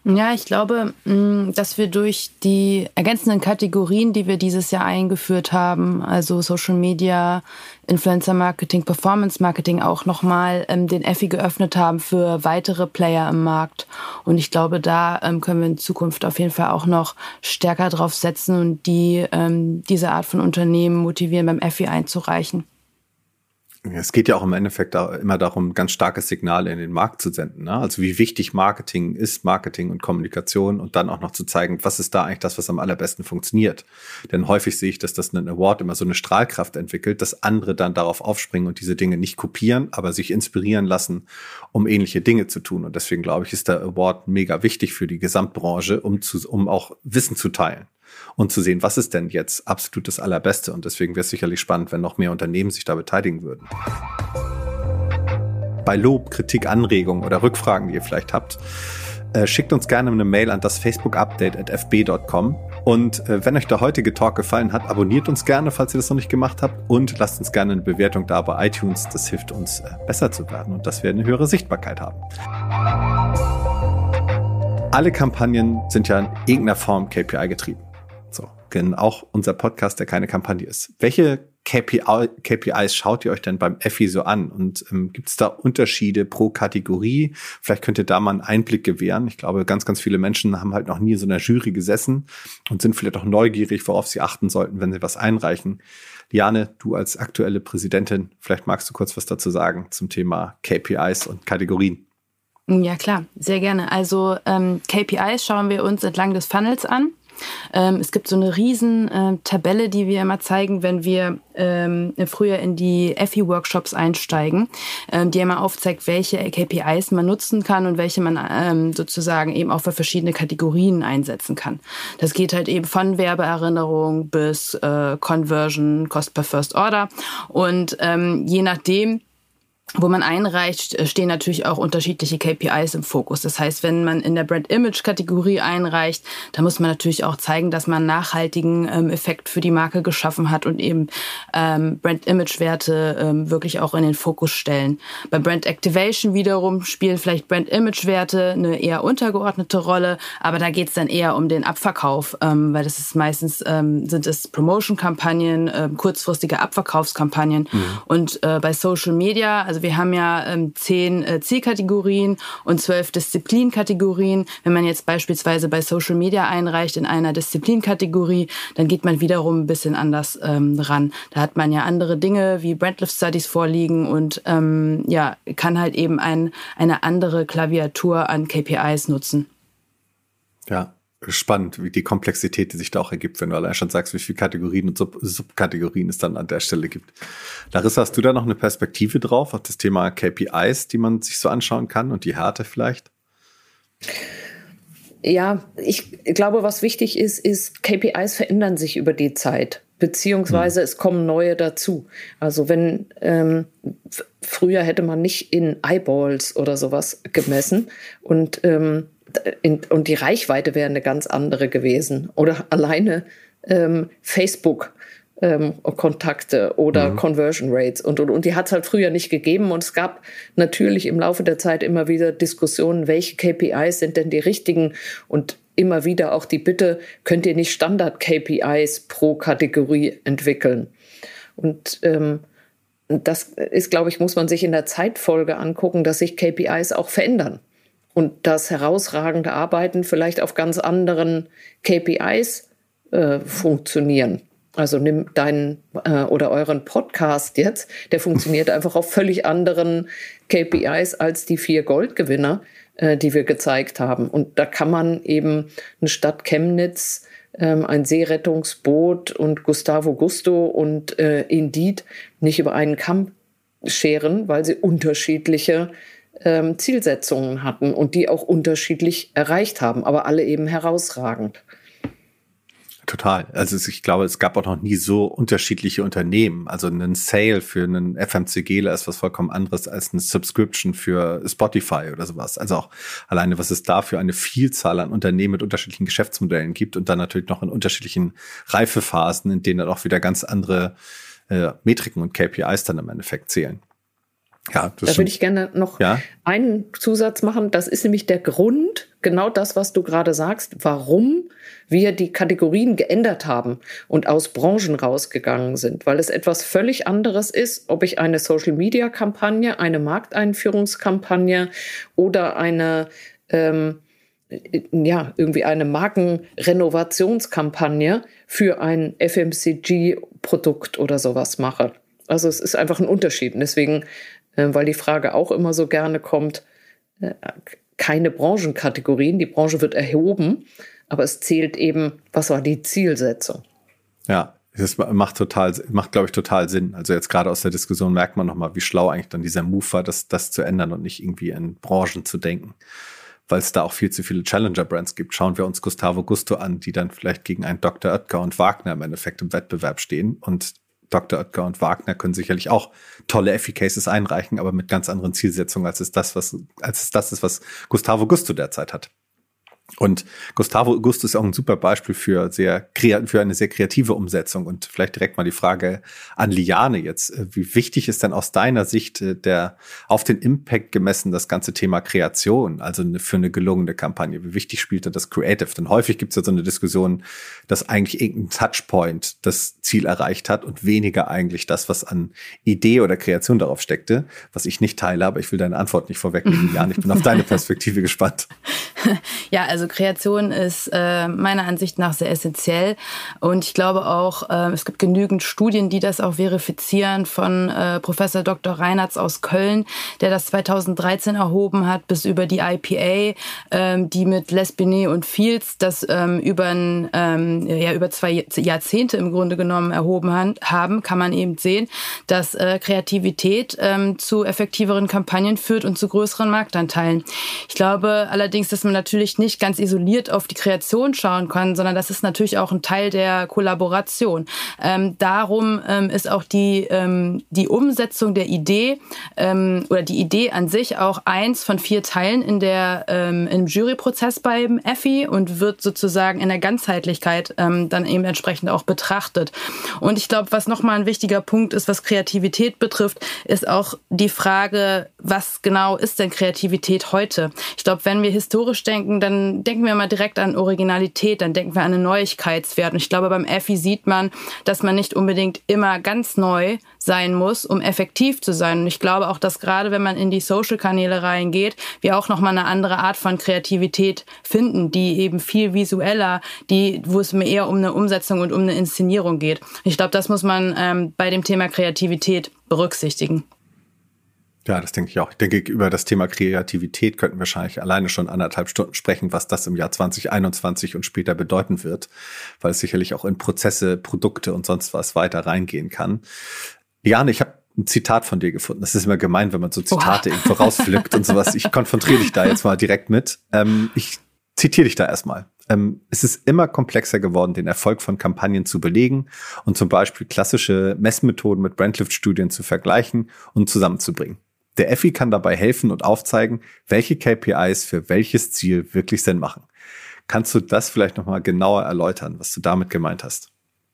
Ja, ich glaube, mm, dass wir durch die ergänzenden Kategorien, die wir dieses Jahr eingeführt haben, also Social Media, Influencer Marketing, Performance Marketing, auch nochmal ähm, den Effi geöffnet haben für weitere Player im Markt. Und ich glaube, da ähm, können wir in Zukunft auf jeden Fall auch noch stärker drauf setzen und die ähm, diese Art von Unternehmen motivieren, beim Effi einzureichen. Es geht ja auch im Endeffekt immer darum, ganz starke Signale in den Markt zu senden. Ne? Also wie wichtig Marketing ist, Marketing und Kommunikation und dann auch noch zu zeigen, was ist da eigentlich das, was am allerbesten funktioniert. Denn häufig sehe ich, dass das ein Award immer so eine Strahlkraft entwickelt, dass andere dann darauf aufspringen und diese Dinge nicht kopieren, aber sich inspirieren lassen, um ähnliche Dinge zu tun. Und deswegen glaube ich, ist der Award mega wichtig für die Gesamtbranche, um, zu, um auch Wissen zu teilen und zu sehen, was ist denn jetzt absolut das Allerbeste. Und deswegen wäre es sicherlich spannend, wenn noch mehr Unternehmen sich da beteiligen würden. Bei Lob, Kritik, Anregungen oder Rückfragen, die ihr vielleicht habt, äh, schickt uns gerne eine Mail an das Facebook-Update at fb.com. Und äh, wenn euch der heutige Talk gefallen hat, abonniert uns gerne, falls ihr das noch nicht gemacht habt. Und lasst uns gerne eine Bewertung da bei iTunes. Das hilft uns, äh, besser zu werden und dass wir eine höhere Sichtbarkeit haben. Alle Kampagnen sind ja in irgendeiner Form KPI getrieben. So, auch unser Podcast, der keine Kampagne ist. Welche KPI, KPIs schaut ihr euch denn beim EFI so an? Und ähm, gibt es da Unterschiede pro Kategorie? Vielleicht könnt ihr da mal einen Einblick gewähren. Ich glaube, ganz, ganz viele Menschen haben halt noch nie in so einer Jury gesessen und sind vielleicht auch neugierig, worauf sie achten sollten, wenn sie was einreichen. Liane, du als aktuelle Präsidentin, vielleicht magst du kurz was dazu sagen zum Thema KPIs und Kategorien. Ja, klar, sehr gerne. Also ähm, KPIs schauen wir uns entlang des Funnels an. Ähm, es gibt so eine riesen äh, Tabelle, die wir immer zeigen, wenn wir ähm, früher in die FI-Workshops einsteigen, ähm, die immer aufzeigt, welche KPIs man nutzen kann und welche man ähm, sozusagen eben auch für verschiedene Kategorien einsetzen kann. Das geht halt eben von Werbeerinnerung bis äh, Conversion, Cost per First Order und ähm, je nachdem, wo man einreicht, äh, stehen natürlich auch unterschiedliche KPIs im Fokus. Das heißt, wenn man in der Brand Image Kategorie einreicht, dann muss man natürlich auch zeigen, dass man nachhaltigen ähm, Effekt für die Marke geschaffen hat und eben ähm, Brand Image Werte ähm, wirklich auch in den Fokus stellen. Bei Brand Activation wiederum spielen vielleicht Brand Image Werte eine eher untergeordnete Rolle, aber da geht es dann eher um den Abverkauf, ähm, weil das ist meistens ähm, sind es Promotion Kampagnen, ähm, kurzfristige Abverkaufskampagnen mhm. und äh, bei Social Media, also also wir haben ja ähm, zehn äh, Zielkategorien und zwölf Disziplinkategorien. Wenn man jetzt beispielsweise bei Social Media einreicht in einer Disziplinkategorie, dann geht man wiederum ein bisschen anders ähm, ran. Da hat man ja andere Dinge wie Brandlift Studies vorliegen und ähm, ja, kann halt eben ein, eine andere Klaviatur an KPIs nutzen. Ja, spannend, wie die Komplexität, die sich da auch ergibt, wenn du allein schon sagst, wie viele Kategorien und Sub Subkategorien es dann an der Stelle gibt. Larissa, hast du da noch eine Perspektive drauf auf das Thema KPIs, die man sich so anschauen kann und die Härte vielleicht? Ja, ich glaube, was wichtig ist, ist, KPIs verändern sich über die Zeit beziehungsweise hm. es kommen neue dazu. Also wenn ähm, früher hätte man nicht in Eyeballs oder sowas gemessen und ähm, und die Reichweite wäre eine ganz andere gewesen. Oder alleine ähm, Facebook. Ähm, Kontakte oder mhm. Conversion Rates und, und, und die hat es halt früher nicht gegeben und es gab natürlich im Laufe der Zeit immer wieder Diskussionen, welche KPIs sind denn die richtigen und immer wieder auch die Bitte, könnt ihr nicht Standard-KPIs pro Kategorie entwickeln? Und ähm, das ist, glaube ich, muss man sich in der Zeitfolge angucken, dass sich KPIs auch verändern und das herausragende Arbeiten vielleicht auf ganz anderen KPIs äh, funktionieren. Also nimm deinen äh, oder euren Podcast jetzt, der funktioniert einfach auf völlig anderen KPIs als die vier Goldgewinner, äh, die wir gezeigt haben. Und da kann man eben eine Stadt Chemnitz, ähm, ein Seerettungsboot und Gustavo Gusto und äh, Indeed nicht über einen Kamm scheren, weil sie unterschiedliche ähm, Zielsetzungen hatten und die auch unterschiedlich erreicht haben, aber alle eben herausragend. Total. Also ich glaube, es gab auch noch nie so unterschiedliche Unternehmen. Also ein Sale für einen FMCGler ist was vollkommen anderes als eine Subscription für Spotify oder sowas. Also auch alleine, was es da für eine Vielzahl an Unternehmen mit unterschiedlichen Geschäftsmodellen gibt und dann natürlich noch in unterschiedlichen Reifephasen, in denen dann auch wieder ganz andere äh, Metriken und KPIs dann im Endeffekt zählen. Ja, das da würde ich gerne noch ja? einen Zusatz machen. Das ist nämlich der Grund, genau das, was du gerade sagst, warum wir die Kategorien geändert haben und aus Branchen rausgegangen sind, weil es etwas völlig anderes ist, ob ich eine Social-Media-Kampagne, eine Markteinführungskampagne oder eine ähm, ja, irgendwie eine Markenrenovationskampagne für ein FMCG-Produkt oder sowas mache. Also es ist einfach ein Unterschied. Und deswegen weil die Frage auch immer so gerne kommt, äh, keine Branchenkategorien, die Branche wird erhoben, aber es zählt eben, was war die Zielsetzung. Ja, das macht total, macht, glaube ich, total Sinn. Also jetzt gerade aus der Diskussion merkt man nochmal, wie schlau eigentlich dann dieser Move war, das, das zu ändern und nicht irgendwie in Branchen zu denken. Weil es da auch viel zu viele Challenger-Brands gibt. Schauen wir uns Gustavo Gusto an, die dann vielleicht gegen einen Dr. Oetker und Wagner im Endeffekt im Wettbewerb stehen und Dr. Oetker und Wagner können sicherlich auch tolle Effi-Cases einreichen, aber mit ganz anderen Zielsetzungen, als es das, was, als es das ist, was Gustavo Gusto derzeit hat. Und Gustavo Augusto ist auch ein super Beispiel für sehr für eine sehr kreative Umsetzung. Und vielleicht direkt mal die Frage an Liane jetzt. Äh, wie wichtig ist denn aus deiner Sicht äh, der auf den Impact gemessen das ganze Thema Kreation, also für eine gelungene Kampagne? Wie wichtig spielt da das Creative? Denn häufig gibt es ja so eine Diskussion, dass eigentlich irgendein Touchpoint das Ziel erreicht hat und weniger eigentlich das, was an Idee oder Kreation darauf steckte, was ich nicht teile, aber ich will deine Antwort nicht vorwegnehmen, Liane. Ich bin auf deine Perspektive gespannt. Ja, also Kreation ist äh, meiner Ansicht nach sehr essentiell. Und ich glaube auch, äh, es gibt genügend Studien, die das auch verifizieren von äh, Professor Dr. Reinhardt aus Köln, der das 2013 erhoben hat, bis über die IPA, ähm, die mit Les Binet und Fields das ähm, über, ein, ähm, ja, über zwei Jahrzehnte im Grunde genommen erhoben haben, kann man eben sehen, dass äh, Kreativität ähm, zu effektiveren Kampagnen führt und zu größeren Marktanteilen. Ich glaube allerdings, dass man natürlich nicht ganz isoliert auf die Kreation schauen kann, sondern das ist natürlich auch ein Teil der Kollaboration. Ähm, darum ähm, ist auch die, ähm, die Umsetzung der Idee ähm, oder die Idee an sich auch eins von vier Teilen in der, ähm, im Juryprozess beim EFI und wird sozusagen in der Ganzheitlichkeit ähm, dann eben entsprechend auch betrachtet. Und ich glaube, was nochmal ein wichtiger Punkt ist, was Kreativität betrifft, ist auch die Frage, was genau ist denn Kreativität heute? Ich glaube, wenn wir historisch denken, dann denken wir mal direkt an Originalität, dann denken wir an einen Neuigkeitswert. Und ich glaube, beim Effi sieht man, dass man nicht unbedingt immer ganz neu sein muss, um effektiv zu sein. Und ich glaube auch, dass gerade wenn man in die Social-Kanäle reingeht, wir auch nochmal eine andere Art von Kreativität finden, die eben viel visueller, die, wo es mir eher um eine Umsetzung und um eine Inszenierung geht. Ich glaube, das muss man ähm, bei dem Thema Kreativität berücksichtigen. Ja, das denke ich auch. Ich denke, über das Thema Kreativität könnten wir wahrscheinlich alleine schon anderthalb Stunden sprechen, was das im Jahr 2021 und später bedeuten wird, weil es sicherlich auch in Prozesse, Produkte und sonst was weiter reingehen kann. Jane, ich habe ein Zitat von dir gefunden. Das ist immer gemein, wenn man so Zitate irgendwo rauspflückt und sowas. Ich konfrontiere dich da jetzt mal direkt mit. Ähm, ich zitiere dich da erstmal. Ähm, es ist immer komplexer geworden, den Erfolg von Kampagnen zu belegen und zum Beispiel klassische Messmethoden mit Brandlift-Studien zu vergleichen und zusammenzubringen. Der EFI kann dabei helfen und aufzeigen, welche KPIs für welches Ziel wirklich Sinn machen. Kannst du das vielleicht nochmal genauer erläutern, was du damit gemeint hast?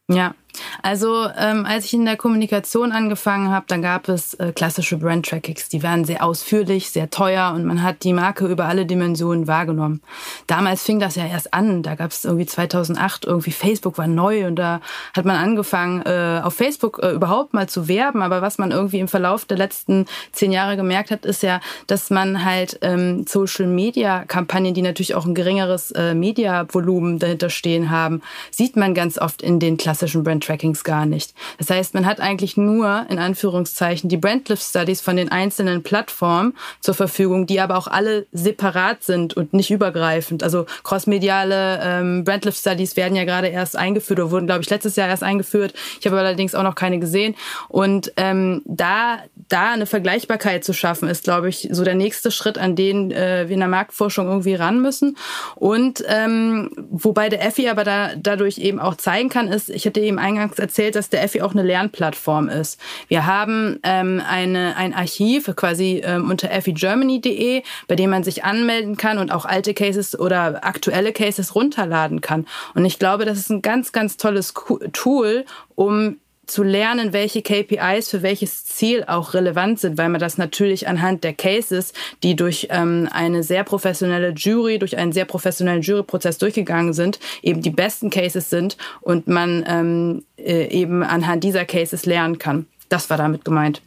Ja, also ähm, als ich in der Kommunikation angefangen habe, dann gab es äh, klassische Brand-Trackings. Die waren sehr ausführlich, sehr teuer und man hat die Marke über alle Dimensionen wahrgenommen. Damals fing das ja erst an. Da gab es irgendwie 2008 irgendwie Facebook war neu und da hat man angefangen äh, auf Facebook äh, überhaupt mal zu werben. Aber was man irgendwie im Verlauf der letzten zehn Jahre gemerkt hat, ist ja, dass man halt ähm, Social-Media-Kampagnen, die natürlich auch ein geringeres äh, Media-Volumen dahinter stehen haben, sieht man ganz oft in den klassischen Brand Trackings gar nicht. Das heißt, man hat eigentlich nur in Anführungszeichen die Brandlift Studies von den einzelnen Plattformen zur Verfügung, die aber auch alle separat sind und nicht übergreifend. Also crossmediale ähm, Brandlift Studies werden ja gerade erst eingeführt oder wurden, glaube ich, letztes Jahr erst eingeführt. Ich habe allerdings auch noch keine gesehen. Und ähm, da, da eine Vergleichbarkeit zu schaffen, ist, glaube ich, so der nächste Schritt, an den äh, wir in der Marktforschung irgendwie ran müssen. Und ähm, wobei der EFI aber da, dadurch eben auch zeigen kann, ist, ich hatte eben eingangs erzählt, dass der EFI auch eine Lernplattform ist. Wir haben ähm, eine, ein Archiv quasi ähm, unter effigermany.de, bei dem man sich anmelden kann und auch alte Cases oder aktuelle Cases runterladen kann. Und ich glaube, das ist ein ganz, ganz tolles Tool, um zu lernen, welche KPIs für welches Ziel auch relevant sind, weil man das natürlich anhand der Cases, die durch ähm, eine sehr professionelle Jury, durch einen sehr professionellen Juryprozess durchgegangen sind, eben die besten Cases sind und man ähm, äh, eben anhand dieser Cases lernen kann. Das war damit gemeint.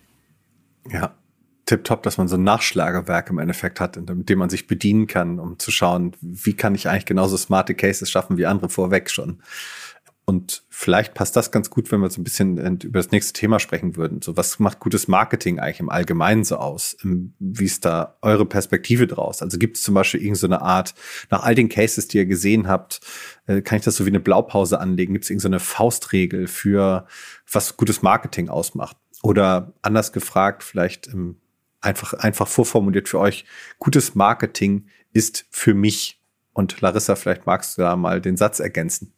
Ja, tipptopp, dass man so ein Nachschlagewerk im Endeffekt hat, in dem man sich bedienen kann, um zu schauen, wie kann ich eigentlich genauso smarte Cases schaffen wie andere vorweg schon. Und vielleicht passt das ganz gut, wenn wir so ein bisschen über das nächste Thema sprechen würden. So, was macht gutes Marketing eigentlich im Allgemeinen so aus? Wie ist da eure Perspektive draus? Also gibt es zum Beispiel irgendeine so Art, nach all den Cases, die ihr gesehen habt, äh, kann ich das so wie eine Blaupause anlegen? Gibt es irgendeine so Faustregel für, was gutes Marketing ausmacht? Oder anders gefragt, vielleicht einfach, einfach vorformuliert für euch, gutes Marketing ist für mich. Und Larissa, vielleicht magst du da mal den Satz ergänzen.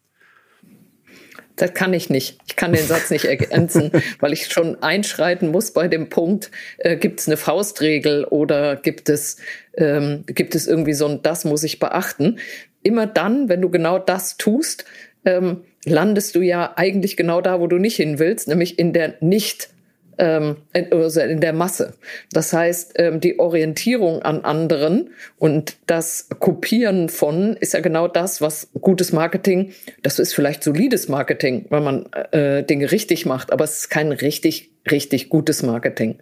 Das kann ich nicht. Ich kann den Satz nicht ergänzen, weil ich schon einschreiten muss bei dem Punkt, äh, gibt es eine Faustregel oder gibt es, ähm, gibt es irgendwie so ein, das muss ich beachten. Immer dann, wenn du genau das tust, ähm, landest du ja eigentlich genau da, wo du nicht hin willst, nämlich in der nicht ähm, also in der Masse. Das heißt, ähm, die Orientierung an anderen und das Kopieren von ist ja genau das, was gutes Marketing, das ist vielleicht solides Marketing, weil man äh, Dinge richtig macht, aber es ist kein richtig, richtig gutes Marketing.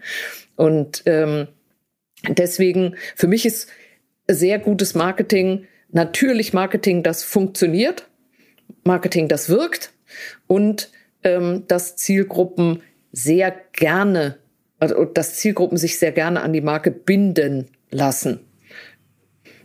Und ähm, deswegen, für mich ist sehr gutes Marketing natürlich Marketing, das funktioniert, Marketing, das wirkt und ähm, das Zielgruppen sehr gerne, also dass Zielgruppen sich sehr gerne an die Marke binden lassen.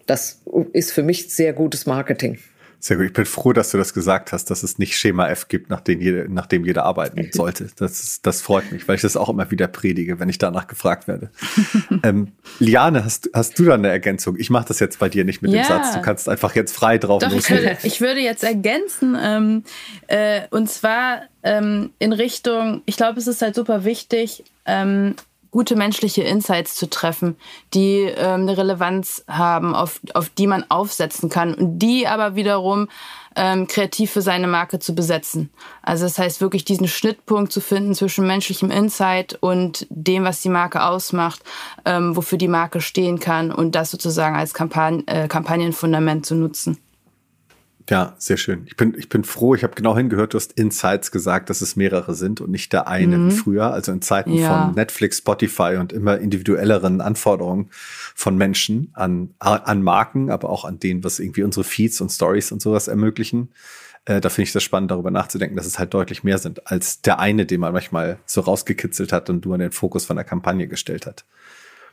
Das ist für mich sehr gutes Marketing. Sehr gut. Ich bin froh, dass du das gesagt hast, dass es nicht Schema F gibt, nach dem jeder, nach dem jeder arbeiten sollte. Das, ist, das freut mich, weil ich das auch immer wieder predige, wenn ich danach gefragt werde. ähm, Liane, hast, hast du da eine Ergänzung? Ich mache das jetzt bei dir nicht mit ja. dem Satz. Du kannst einfach jetzt frei drauf Doch, ich würde, ich würde jetzt ergänzen, ähm, äh, und zwar ähm, in Richtung, ich glaube, es ist halt super wichtig, ähm, gute menschliche Insights zu treffen, die ähm, eine Relevanz haben, auf, auf die man aufsetzen kann und die aber wiederum ähm, kreativ für seine Marke zu besetzen. Also das heißt wirklich diesen Schnittpunkt zu finden zwischen menschlichem Insight und dem, was die Marke ausmacht, ähm, wofür die Marke stehen kann und das sozusagen als Kampagn äh, Kampagnenfundament zu nutzen. Ja, sehr schön. Ich bin, ich bin froh, ich habe genau hingehört, du hast Insights gesagt, dass es mehrere sind und nicht der eine mhm. wie früher. Also in Zeiten ja. von Netflix, Spotify und immer individuelleren Anforderungen von Menschen an, an Marken, aber auch an denen, was irgendwie unsere Feeds und Stories und sowas ermöglichen. Äh, da finde ich das spannend, darüber nachzudenken, dass es halt deutlich mehr sind als der eine, den man manchmal so rausgekitzelt hat und du an den Fokus von der Kampagne gestellt hat.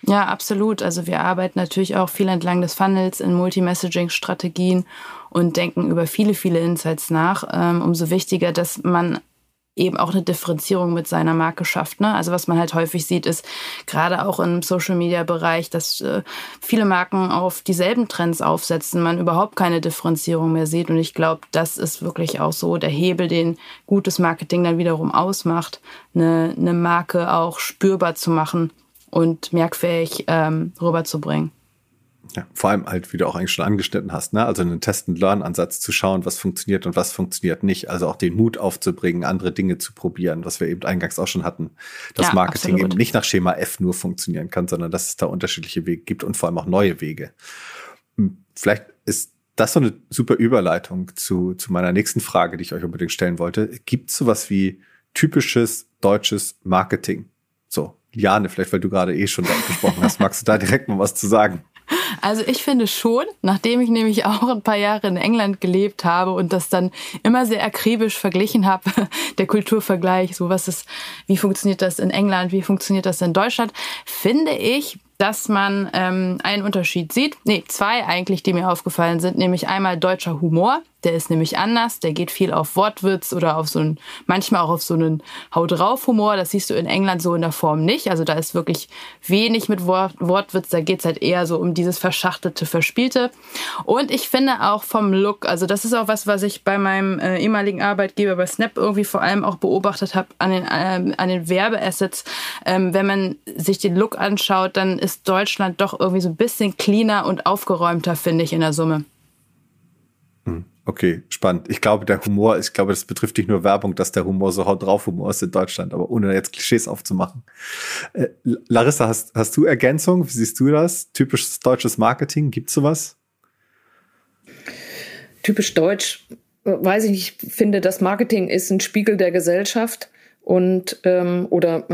Ja, absolut. Also wir arbeiten natürlich auch viel entlang des Funnels in Multi-Messaging-Strategien und denken über viele, viele Insights nach. Ähm, umso wichtiger, dass man eben auch eine Differenzierung mit seiner Marke schafft. Ne? Also was man halt häufig sieht, ist gerade auch im Social-Media-Bereich, dass äh, viele Marken auf dieselben Trends aufsetzen, man überhaupt keine Differenzierung mehr sieht. Und ich glaube, das ist wirklich auch so der Hebel, den gutes Marketing dann wiederum ausmacht, eine, eine Marke auch spürbar zu machen und merkfähig ähm, rüberzubringen. Ja, vor allem halt, wie du auch eigentlich schon angeschnitten hast, ne? Also einen Test-and-Learn-Ansatz zu schauen, was funktioniert und was funktioniert nicht. Also auch den Mut aufzubringen, andere Dinge zu probieren, was wir eben eingangs auch schon hatten. Dass ja, Marketing absolut. eben nicht nach Schema F nur funktionieren kann, sondern dass es da unterschiedliche Wege gibt und vor allem auch neue Wege. Hm, vielleicht ist das so eine super Überleitung zu, zu meiner nächsten Frage, die ich euch unbedingt stellen wollte. Gibt es sowas wie typisches deutsches Marketing? Liane, vielleicht weil du gerade eh schon gesprochen hast, magst du da direkt mal was zu sagen? Also ich finde schon, nachdem ich nämlich auch ein paar Jahre in England gelebt habe und das dann immer sehr akribisch verglichen habe, der Kulturvergleich, so was ist, wie funktioniert das in England, wie funktioniert das in Deutschland, finde ich, dass man ähm, einen Unterschied sieht. Nee, zwei eigentlich, die mir aufgefallen sind, nämlich einmal deutscher Humor. Der ist nämlich anders. Der geht viel auf Wortwitz oder auf so einen, manchmal auch auf so einen Haut drauf Humor. Das siehst du in England so in der Form nicht. Also da ist wirklich wenig mit Wort, Wortwitz. Da geht's halt eher so um dieses verschachtelte, verspielte. Und ich finde auch vom Look, also das ist auch was, was ich bei meinem äh, ehemaligen Arbeitgeber bei Snap irgendwie vor allem auch beobachtet habe an den, äh, an den Werbeassets. Ähm, wenn man sich den Look anschaut, dann ist Deutschland doch irgendwie so ein bisschen cleaner und aufgeräumter, finde ich, in der Summe. Okay, spannend. Ich glaube, der Humor, ich glaube, das betrifft nicht nur Werbung, dass der Humor so haut drauf Humor ist in Deutschland, aber ohne jetzt Klischees aufzumachen. Äh, Larissa, hast, hast du Ergänzung? Wie siehst du das? Typisches deutsches Marketing, gibt's sowas? Typisch deutsch, weiß ich nicht, ich finde, das Marketing ist ein Spiegel der Gesellschaft und ähm, oder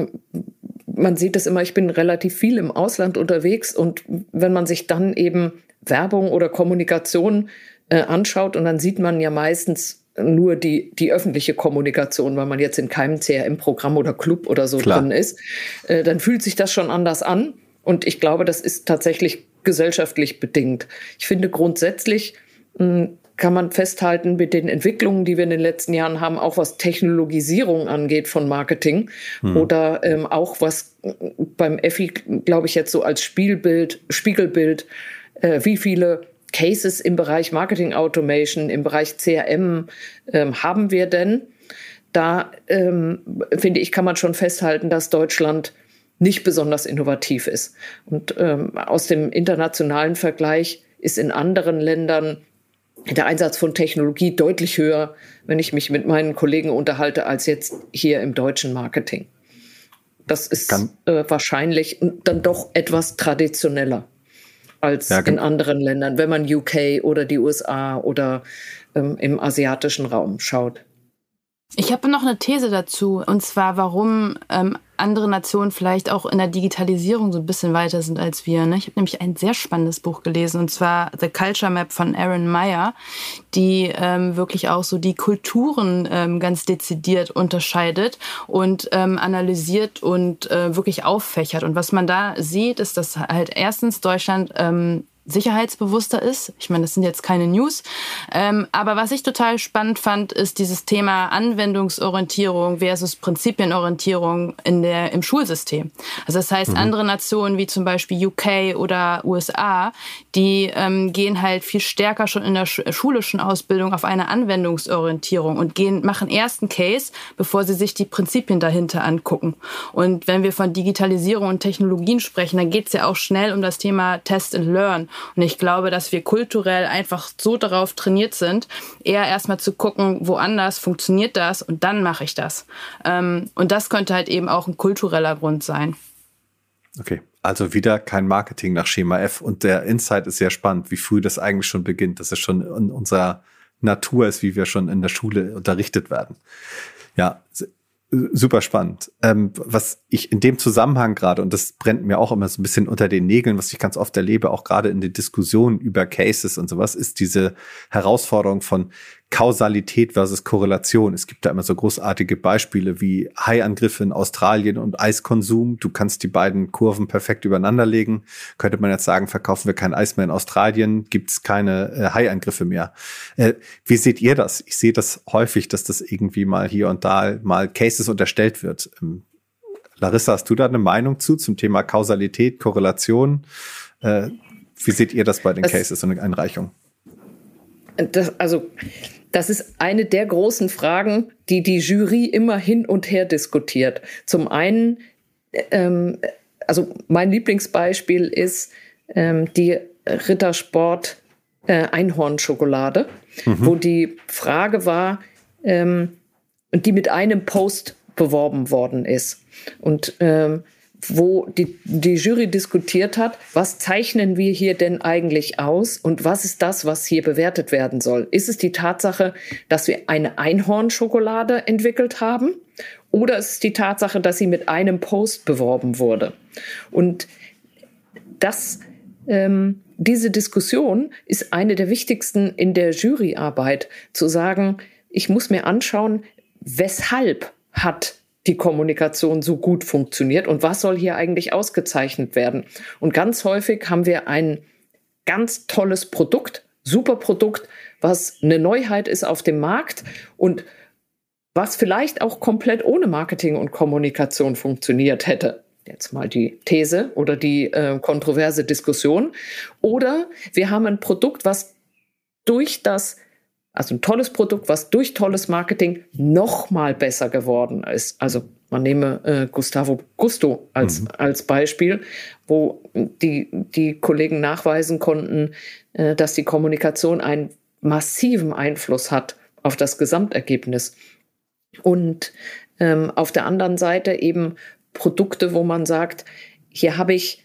man sieht es immer, ich bin relativ viel im Ausland unterwegs und wenn man sich dann eben Werbung oder Kommunikation äh, anschaut und dann sieht man ja meistens nur die, die öffentliche Kommunikation, weil man jetzt in keinem CRM-Programm oder Club oder so Klar. drin ist, äh, dann fühlt sich das schon anders an. Und ich glaube, das ist tatsächlich gesellschaftlich bedingt. Ich finde grundsätzlich mh, hm, kann man festhalten mit den Entwicklungen, die wir in den letzten Jahren haben, auch was Technologisierung angeht von Marketing hm. oder ähm, auch was äh, beim EFI, glaube ich, jetzt so als Spielbild, Spiegelbild, äh, wie viele Cases im Bereich Marketing Automation, im Bereich CRM ähm, haben wir denn? Da ähm, finde ich, kann man schon festhalten, dass Deutschland nicht besonders innovativ ist. Und ähm, aus dem internationalen Vergleich ist in anderen Ländern der Einsatz von Technologie deutlich höher, wenn ich mich mit meinen Kollegen unterhalte, als jetzt hier im deutschen Marketing. Das ist äh, wahrscheinlich dann doch etwas traditioneller als ja, in anderen Ländern, wenn man UK oder die USA oder ähm, im asiatischen Raum schaut. Ich habe noch eine These dazu, und zwar, warum ähm, andere Nationen vielleicht auch in der Digitalisierung so ein bisschen weiter sind als wir. Ne? Ich habe nämlich ein sehr spannendes Buch gelesen, und zwar The Culture Map von Aaron Meyer, die ähm, wirklich auch so die Kulturen ähm, ganz dezidiert unterscheidet und ähm, analysiert und äh, wirklich auffächert. Und was man da sieht, ist, dass halt erstens Deutschland ähm, sicherheitsbewusster ist. Ich meine, das sind jetzt keine News. Ähm, aber was ich total spannend fand, ist dieses Thema Anwendungsorientierung versus Prinzipienorientierung in der, im Schulsystem. Also das heißt, mhm. andere Nationen wie zum Beispiel UK oder USA, die ähm, gehen halt viel stärker schon in der schulischen Ausbildung auf eine Anwendungsorientierung und gehen, machen ersten Case, bevor sie sich die Prinzipien dahinter angucken. Und wenn wir von Digitalisierung und Technologien sprechen, dann geht es ja auch schnell um das Thema Test and Learn. Und ich glaube, dass wir kulturell einfach so darauf trainiert sind, eher erstmal zu gucken, woanders funktioniert das und dann mache ich das. Ähm, und das könnte halt eben auch ein kultureller Grund sein. Okay. Also wieder kein Marketing nach Schema F. Und der Insight ist sehr spannend, wie früh das eigentlich schon beginnt, dass es schon in unserer Natur ist, wie wir schon in der Schule unterrichtet werden. Ja, super spannend. Ähm, was ich in dem Zusammenhang gerade, und das brennt mir auch immer so ein bisschen unter den Nägeln, was ich ganz oft erlebe, auch gerade in den Diskussionen über Cases und sowas, ist diese Herausforderung von Kausalität versus Korrelation. Es gibt da immer so großartige Beispiele wie Haiangriffe in Australien und Eiskonsum. Du kannst die beiden Kurven perfekt übereinander legen. Könnte man jetzt sagen, verkaufen wir kein Eis mehr in Australien, gibt es keine äh, Haiangriffe mehr. Äh, wie seht ihr das? Ich sehe das häufig, dass das irgendwie mal hier und da mal Cases unterstellt wird. Ähm, Larissa, hast du da eine Meinung zu zum Thema Kausalität, Korrelation? Äh, wie seht ihr das bei den das, Cases und Einreichungen? Das, also das ist eine der großen Fragen, die die Jury immer hin und her diskutiert. Zum einen, ähm, also mein Lieblingsbeispiel ist ähm, die Rittersport äh, Einhornschokolade, mhm. wo die Frage war, ähm, die mit einem Post beworben worden ist. Und ähm, wo die, die Jury diskutiert hat, was zeichnen wir hier denn eigentlich aus und was ist das, was hier bewertet werden soll? Ist es die Tatsache, dass wir eine Einhornschokolade entwickelt haben oder ist es die Tatsache, dass sie mit einem Post beworben wurde? Und das, ähm, diese Diskussion ist eine der wichtigsten in der Juryarbeit, zu sagen, ich muss mir anschauen, weshalb hat die Kommunikation so gut funktioniert und was soll hier eigentlich ausgezeichnet werden. Und ganz häufig haben wir ein ganz tolles Produkt, super Produkt, was eine Neuheit ist auf dem Markt und was vielleicht auch komplett ohne Marketing und Kommunikation funktioniert hätte. Jetzt mal die These oder die äh, kontroverse Diskussion. Oder wir haben ein Produkt, was durch das also ein tolles Produkt, was durch tolles Marketing noch mal besser geworden ist. Also man nehme äh, Gustavo Gusto als, mhm. als Beispiel, wo die, die Kollegen nachweisen konnten, äh, dass die Kommunikation einen massiven Einfluss hat auf das Gesamtergebnis. Und ähm, auf der anderen Seite eben Produkte, wo man sagt, hier habe ich,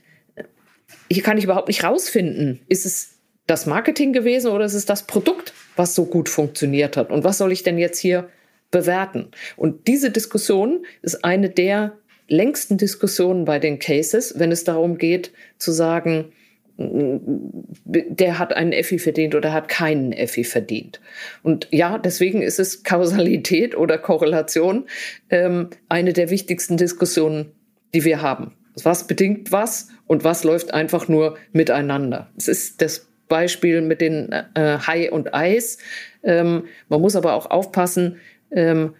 hier kann ich überhaupt nicht rausfinden, ist es das Marketing gewesen oder ist es das Produkt, was so gut funktioniert hat. Und was soll ich denn jetzt hier bewerten? Und diese Diskussion ist eine der längsten Diskussionen bei den Cases, wenn es darum geht zu sagen, der hat einen Effi verdient oder hat keinen Effi verdient. Und ja, deswegen ist es Kausalität oder Korrelation ähm, eine der wichtigsten Diskussionen, die wir haben. Was bedingt was und was läuft einfach nur miteinander? Es ist das Beispiel mit den äh, Hai und Eis. Ähm, man muss aber auch aufpassen, ähm,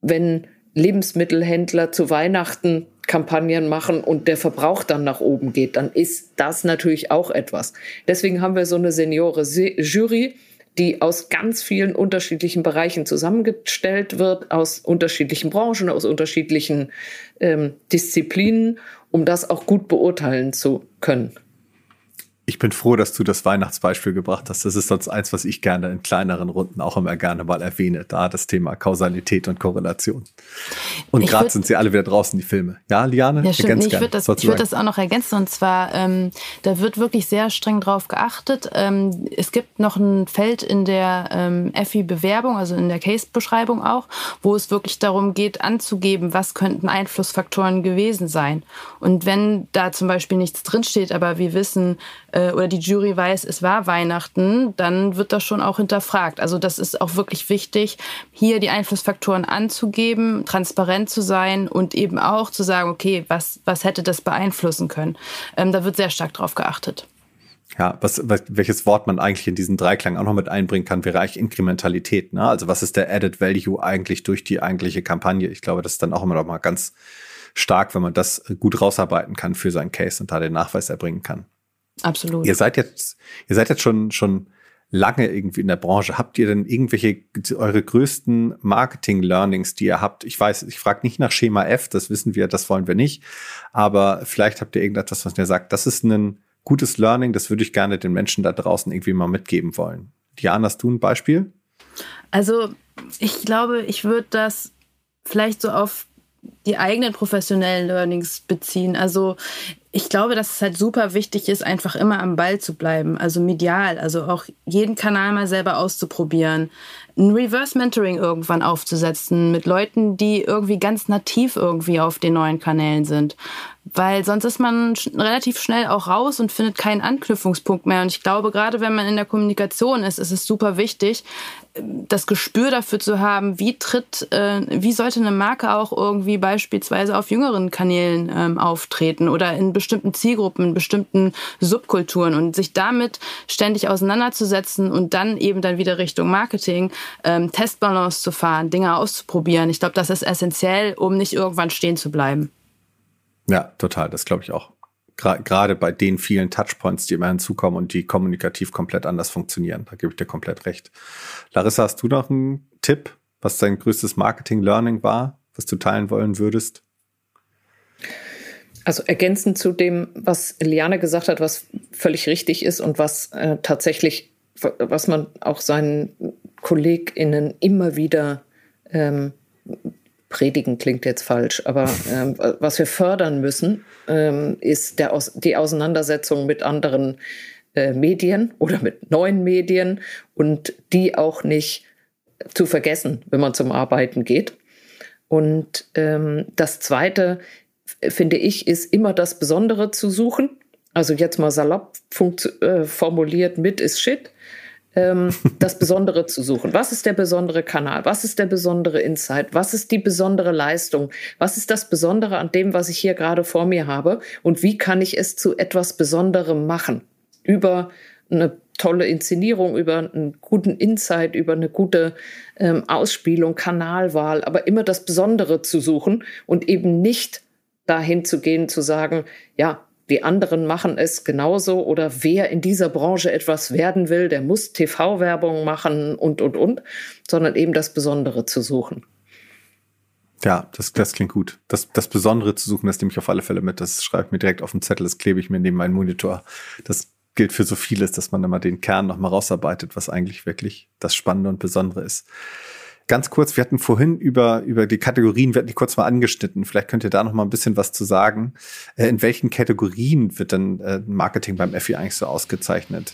wenn Lebensmittelhändler zu Weihnachten Kampagnen machen und der Verbrauch dann nach oben geht, dann ist das natürlich auch etwas. Deswegen haben wir so eine Seniore Jury, die aus ganz vielen unterschiedlichen Bereichen zusammengestellt wird, aus unterschiedlichen Branchen, aus unterschiedlichen ähm, Disziplinen, um das auch gut beurteilen zu können ich bin froh, dass du das Weihnachtsbeispiel gebracht hast. Das ist sonst eins, was ich gerne in kleineren Runden auch immer gerne mal erwähne. Da das Thema Kausalität und Korrelation. Und gerade sind sie alle wieder draußen, die Filme. Ja, Liane? Ja, stimmt. Nee, ich würde das, ich würd das auch noch ergänzen. Und zwar, ähm, da wird wirklich sehr streng drauf geachtet. Ähm, es gibt noch ein Feld in der ähm, FI-Bewerbung, also in der Case-Beschreibung auch, wo es wirklich darum geht, anzugeben, was könnten Einflussfaktoren gewesen sein. Und wenn da zum Beispiel nichts drinsteht, aber wir wissen, äh, oder die Jury weiß, es war Weihnachten, dann wird das schon auch hinterfragt. Also das ist auch wirklich wichtig, hier die Einflussfaktoren anzugeben, transparent zu sein und eben auch zu sagen, okay, was, was hätte das beeinflussen können. Ähm, da wird sehr stark drauf geachtet. Ja, was, welches Wort man eigentlich in diesen Dreiklang auch noch mit einbringen kann, wäre eigentlich Inkrementalität. Ne? Also was ist der Added Value eigentlich durch die eigentliche Kampagne? Ich glaube, das ist dann auch immer noch mal ganz stark, wenn man das gut rausarbeiten kann für seinen Case und da den Nachweis erbringen kann. Absolut. Ihr seid jetzt, ihr seid jetzt schon, schon lange irgendwie in der Branche. Habt ihr denn irgendwelche eure größten Marketing-Learnings, die ihr habt? Ich weiß, ich frage nicht nach Schema F, das wissen wir, das wollen wir nicht. Aber vielleicht habt ihr irgendetwas, was ihr sagt, das ist ein gutes Learning, das würde ich gerne den Menschen da draußen irgendwie mal mitgeben wollen. Diana, hast du ein Beispiel? Also, ich glaube, ich würde das vielleicht so auf die eigenen professionellen Learnings beziehen. Also ich glaube, dass es halt super wichtig ist, einfach immer am Ball zu bleiben, also medial, also auch jeden Kanal mal selber auszuprobieren, ein Reverse Mentoring irgendwann aufzusetzen mit Leuten, die irgendwie ganz nativ irgendwie auf den neuen Kanälen sind. Weil sonst ist man relativ schnell auch raus und findet keinen Anknüpfungspunkt mehr. Und ich glaube, gerade wenn man in der Kommunikation ist, ist es super wichtig, das Gespür dafür zu haben, wie tritt, äh, wie sollte eine Marke auch irgendwie beispielsweise auf jüngeren Kanälen ähm, auftreten oder in bestimmten Zielgruppen, bestimmten Subkulturen und sich damit ständig auseinanderzusetzen und dann eben dann wieder Richtung Marketing ähm, Testbalance zu fahren, Dinge auszuprobieren. Ich glaube, das ist essentiell, um nicht irgendwann stehen zu bleiben. Ja, total. Das glaube ich auch. Gerade bei den vielen Touchpoints, die immer hinzukommen und die kommunikativ komplett anders funktionieren. Da gebe ich dir komplett recht. Larissa, hast du noch einen Tipp, was dein größtes Marketing-Learning war, was du teilen wollen würdest? Also ergänzend zu dem, was Liane gesagt hat, was völlig richtig ist und was äh, tatsächlich, was man auch seinen KollegInnen immer wieder ähm, predigen klingt jetzt falsch, aber ähm, was wir fördern müssen, ähm, ist der Aus die Auseinandersetzung mit anderen äh, Medien oder mit neuen Medien und die auch nicht zu vergessen, wenn man zum Arbeiten geht. Und ähm, das Zweite, finde ich, ist immer das Besondere zu suchen. Also jetzt mal salopp äh, formuliert, mit ist Shit ähm, das Besondere zu suchen. Was ist der besondere Kanal? Was ist der besondere Insight? Was ist die besondere Leistung? Was ist das Besondere an dem, was ich hier gerade vor mir habe? Und wie kann ich es zu etwas Besonderem machen? Über eine tolle Inszenierung, über einen guten Insight, über eine gute ähm, Ausspielung, Kanalwahl, aber immer das Besondere zu suchen und eben nicht dahin zu gehen, zu sagen, ja, die anderen machen es genauso oder wer in dieser Branche etwas werden will, der muss TV-Werbung machen und, und, und, sondern eben das Besondere zu suchen. Ja, das, das klingt gut. Das, das Besondere zu suchen, das nehme ich auf alle Fälle mit. Das schreibe ich mir direkt auf den Zettel, das klebe ich mir neben meinen Monitor. Das gilt für so vieles, dass man immer den Kern nochmal rausarbeitet, was eigentlich wirklich das Spannende und Besondere ist. Ganz kurz, wir hatten vorhin über, über die Kategorien, wir hatten die kurz mal angeschnitten. Vielleicht könnt ihr da noch mal ein bisschen was zu sagen. Äh, in welchen Kategorien wird denn äh, Marketing beim FI eigentlich so ausgezeichnet?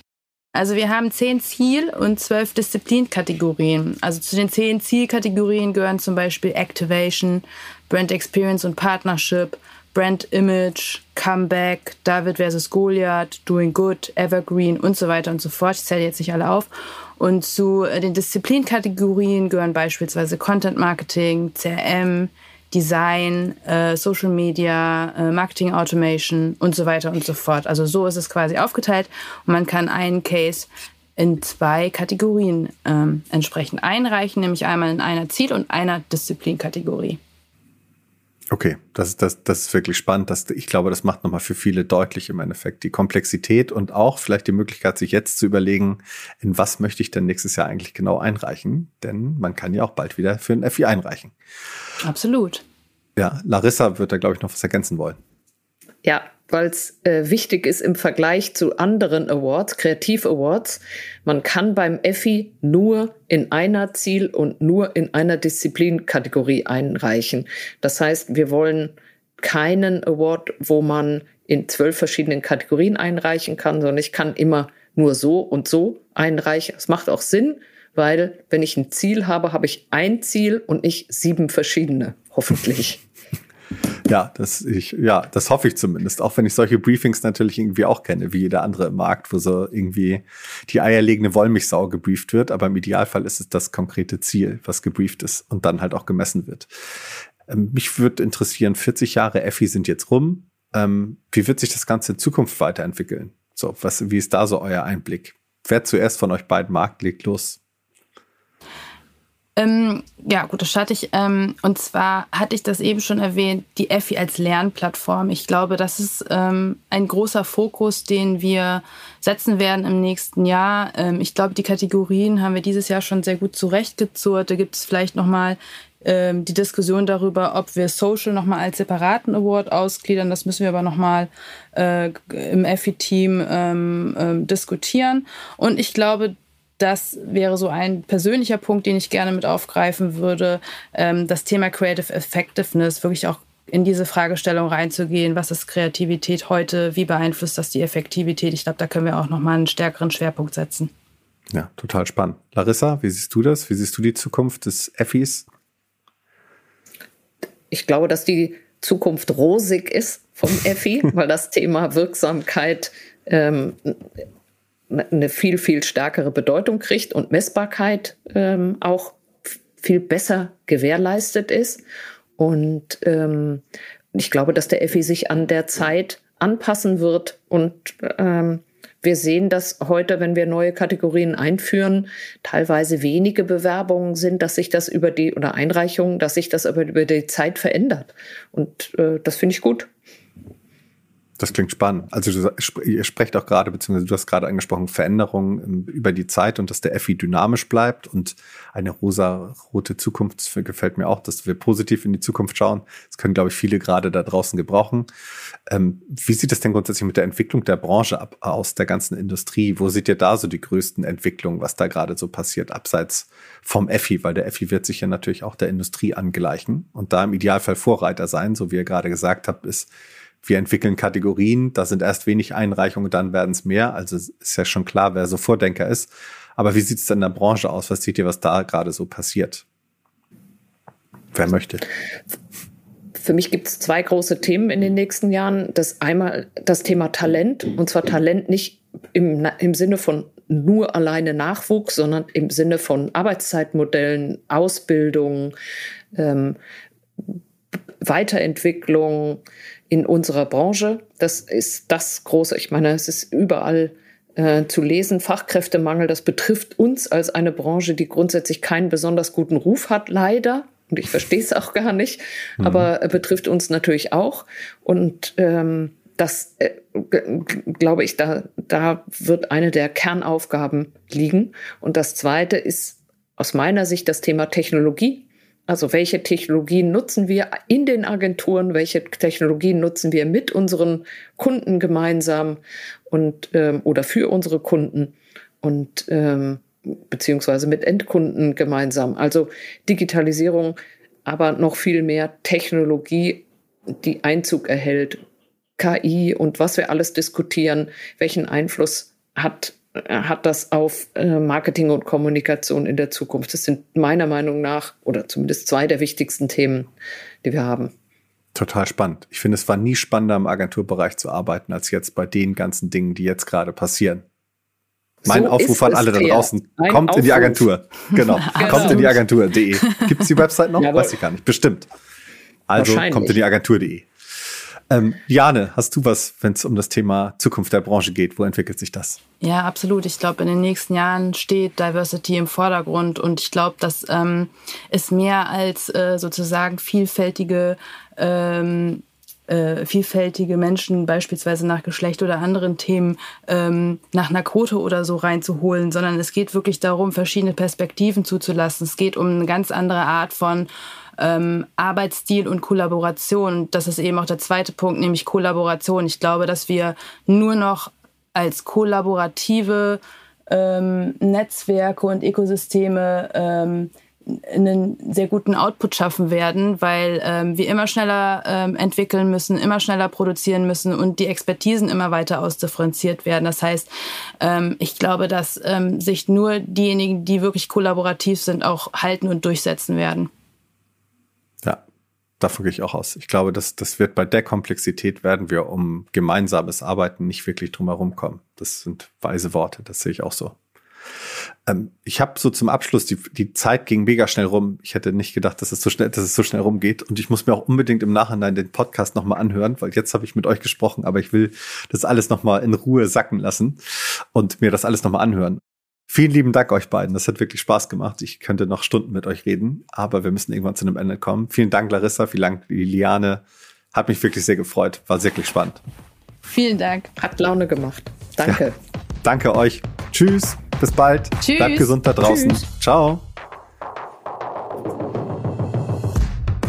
Also wir haben zehn Ziel- und zwölf Disziplinkategorien. Also zu den zehn Zielkategorien gehören zum Beispiel Activation, Brand Experience und Partnership, Brand Image, Comeback, David vs. Goliath, Doing Good, Evergreen und so weiter und so fort. Ich zähle jetzt nicht alle auf. Und zu äh, den Disziplinkategorien gehören beispielsweise Content Marketing, CRM, Design, äh, Social Media, äh, Marketing Automation und so weiter und so fort. Also so ist es quasi aufgeteilt und man kann einen Case in zwei Kategorien ähm, entsprechend einreichen, nämlich einmal in einer Ziel- und einer Disziplinkategorie. Okay, das, das, das ist wirklich spannend. Das, ich glaube, das macht nochmal für viele deutlich im Endeffekt die Komplexität und auch vielleicht die Möglichkeit, sich jetzt zu überlegen, in was möchte ich denn nächstes Jahr eigentlich genau einreichen? Denn man kann ja auch bald wieder für ein FI einreichen. Absolut. Ja, Larissa wird da, glaube ich, noch was ergänzen wollen. Ja, weil es äh, wichtig ist im Vergleich zu anderen Awards, Kreativ-Awards. Man kann beim EFI nur in einer Ziel- und nur in einer Disziplinkategorie einreichen. Das heißt, wir wollen keinen Award, wo man in zwölf verschiedenen Kategorien einreichen kann, sondern ich kann immer nur so und so einreichen. Es macht auch Sinn, weil wenn ich ein Ziel habe, habe ich ein Ziel und nicht sieben verschiedene, hoffentlich. Ja, das, ich, ja, das hoffe ich zumindest. Auch wenn ich solche Briefings natürlich irgendwie auch kenne, wie jeder andere im Markt, wo so irgendwie die eierlegende Wollmilchsau gebrieft wird. Aber im Idealfall ist es das konkrete Ziel, was gebrieft ist und dann halt auch gemessen wird. Ähm, mich würde interessieren, 40 Jahre Effi sind jetzt rum. Ähm, wie wird sich das Ganze in Zukunft weiterentwickeln? So, was, wie ist da so euer Einblick? Wer zuerst von euch beiden Markt legt los? Ähm, ja, gut, das starte ich. Ähm, und zwar hatte ich das eben schon erwähnt, die EFI als Lernplattform. Ich glaube, das ist ähm, ein großer Fokus, den wir setzen werden im nächsten Jahr. Ähm, ich glaube, die Kategorien haben wir dieses Jahr schon sehr gut zurechtgezurrt. Da gibt es vielleicht nochmal ähm, die Diskussion darüber, ob wir Social nochmal als separaten Award ausgliedern. Das müssen wir aber nochmal äh, im EFI-Team ähm, ähm, diskutieren. Und ich glaube, das wäre so ein persönlicher Punkt, den ich gerne mit aufgreifen würde. Ähm, das Thema Creative Effectiveness, wirklich auch in diese Fragestellung reinzugehen, was ist Kreativität heute, wie beeinflusst das die Effektivität. Ich glaube, da können wir auch nochmal einen stärkeren Schwerpunkt setzen. Ja, total spannend. Larissa, wie siehst du das? Wie siehst du die Zukunft des Effis? Ich glaube, dass die Zukunft rosig ist vom Effi, weil das Thema Wirksamkeit ähm, eine viel, viel stärkere Bedeutung kriegt und Messbarkeit ähm, auch viel besser gewährleistet ist. Und ähm, ich glaube, dass der Effi sich an der Zeit anpassen wird und ähm, wir sehen, dass heute, wenn wir neue Kategorien einführen, teilweise wenige Bewerbungen sind, dass sich das über die oder Einreichungen, dass sich das aber über die Zeit verändert. Und äh, das finde ich gut. Das klingt spannend. Also du, ihr sprecht auch gerade, beziehungsweise du hast gerade angesprochen, Veränderungen über die Zeit und dass der FI dynamisch bleibt und eine rosa-rote Zukunft gefällt mir auch, dass wir positiv in die Zukunft schauen. Das können, glaube ich, viele gerade da draußen gebrauchen. Ähm, wie sieht es denn grundsätzlich mit der Entwicklung der Branche ab, aus der ganzen Industrie? Wo seht ihr da so die größten Entwicklungen, was da gerade so passiert, abseits vom FI? Weil der FI wird sich ja natürlich auch der Industrie angleichen und da im Idealfall Vorreiter sein, so wie ihr gerade gesagt habt, ist wir entwickeln Kategorien, da sind erst wenig Einreichungen, dann werden es mehr. Also ist ja schon klar, wer so Vordenker ist. Aber wie sieht es denn in der Branche aus? Was seht ihr, was da gerade so passiert? Wer möchte? Für mich gibt es zwei große Themen in den nächsten Jahren. Das einmal das Thema Talent, und zwar Talent nicht im, im Sinne von nur alleine Nachwuchs, sondern im Sinne von Arbeitszeitmodellen, Ausbildung, ähm, Weiterentwicklung, in unserer Branche. Das ist das große, ich meine, es ist überall äh, zu lesen, Fachkräftemangel, das betrifft uns als eine Branche, die grundsätzlich keinen besonders guten Ruf hat, leider. Und ich verstehe es auch gar nicht, mhm. aber äh, betrifft uns natürlich auch. Und ähm, das, äh, glaube ich, da, da wird eine der Kernaufgaben liegen. Und das Zweite ist aus meiner Sicht das Thema Technologie. Also welche Technologien nutzen wir in den Agenturen, welche Technologien nutzen wir mit unseren Kunden gemeinsam und ähm, oder für unsere Kunden und ähm, beziehungsweise mit Endkunden gemeinsam. Also Digitalisierung, aber noch viel mehr Technologie, die Einzug erhält, KI und was wir alles diskutieren, welchen Einfluss hat hat das auf äh, Marketing und Kommunikation in der Zukunft? Das sind meiner Meinung nach oder zumindest zwei der wichtigsten Themen, die wir haben. Total spannend. Ich finde, es war nie spannender im Agenturbereich zu arbeiten, als jetzt bei den ganzen Dingen, die jetzt gerade passieren. Mein so Aufruf an alle da draußen, Ein kommt Aufruf. in die Agentur. Genau, genau. kommt in die Agentur.de. Gibt es die Website noch? Jawohl. Weiß ich gar nicht. Bestimmt. Also kommt in die Agentur.de. Ähm, Jane, hast du was, wenn es um das Thema Zukunft der Branche geht? Wo entwickelt sich das? Ja, absolut. Ich glaube, in den nächsten Jahren steht Diversity im Vordergrund und ich glaube, dass ähm, es mehr als äh, sozusagen vielfältige ähm, äh, vielfältige Menschen beispielsweise nach Geschlecht oder anderen Themen ähm, nach einer Quote oder so reinzuholen, sondern es geht wirklich darum, verschiedene Perspektiven zuzulassen. Es geht um eine ganz andere Art von ähm, Arbeitsstil und Kollaboration. Das ist eben auch der zweite Punkt, nämlich Kollaboration. Ich glaube, dass wir nur noch als kollaborative ähm, Netzwerke und Ökosysteme ähm, einen sehr guten Output schaffen werden, weil ähm, wir immer schneller ähm, entwickeln müssen, immer schneller produzieren müssen und die Expertisen immer weiter ausdifferenziert werden. Das heißt, ähm, ich glaube, dass ähm, sich nur diejenigen, die wirklich kollaborativ sind, auch halten und durchsetzen werden. Davon gehe ich auch aus. Ich glaube, dass das wird bei der Komplexität werden wir um gemeinsames Arbeiten nicht wirklich drum herum kommen. Das sind weise Worte, das sehe ich auch so. Ähm, ich habe so zum Abschluss, die, die Zeit ging mega schnell rum. Ich hätte nicht gedacht, dass es so schnell, dass es so schnell rumgeht. Und ich muss mir auch unbedingt im Nachhinein den Podcast nochmal anhören, weil jetzt habe ich mit euch gesprochen, aber ich will das alles nochmal in Ruhe sacken lassen und mir das alles nochmal anhören. Vielen lieben Dank euch beiden. Das hat wirklich Spaß gemacht. Ich könnte noch Stunden mit euch reden, aber wir müssen irgendwann zu einem Ende kommen. Vielen Dank, Larissa. Vielen Dank, Liliane. Hat mich wirklich sehr gefreut. War wirklich spannend. Vielen Dank. Hat Laune gemacht. Danke. Ja, danke euch. Tschüss. Bis bald. Tschüss. Bleibt gesund da draußen. Tschüss. Ciao.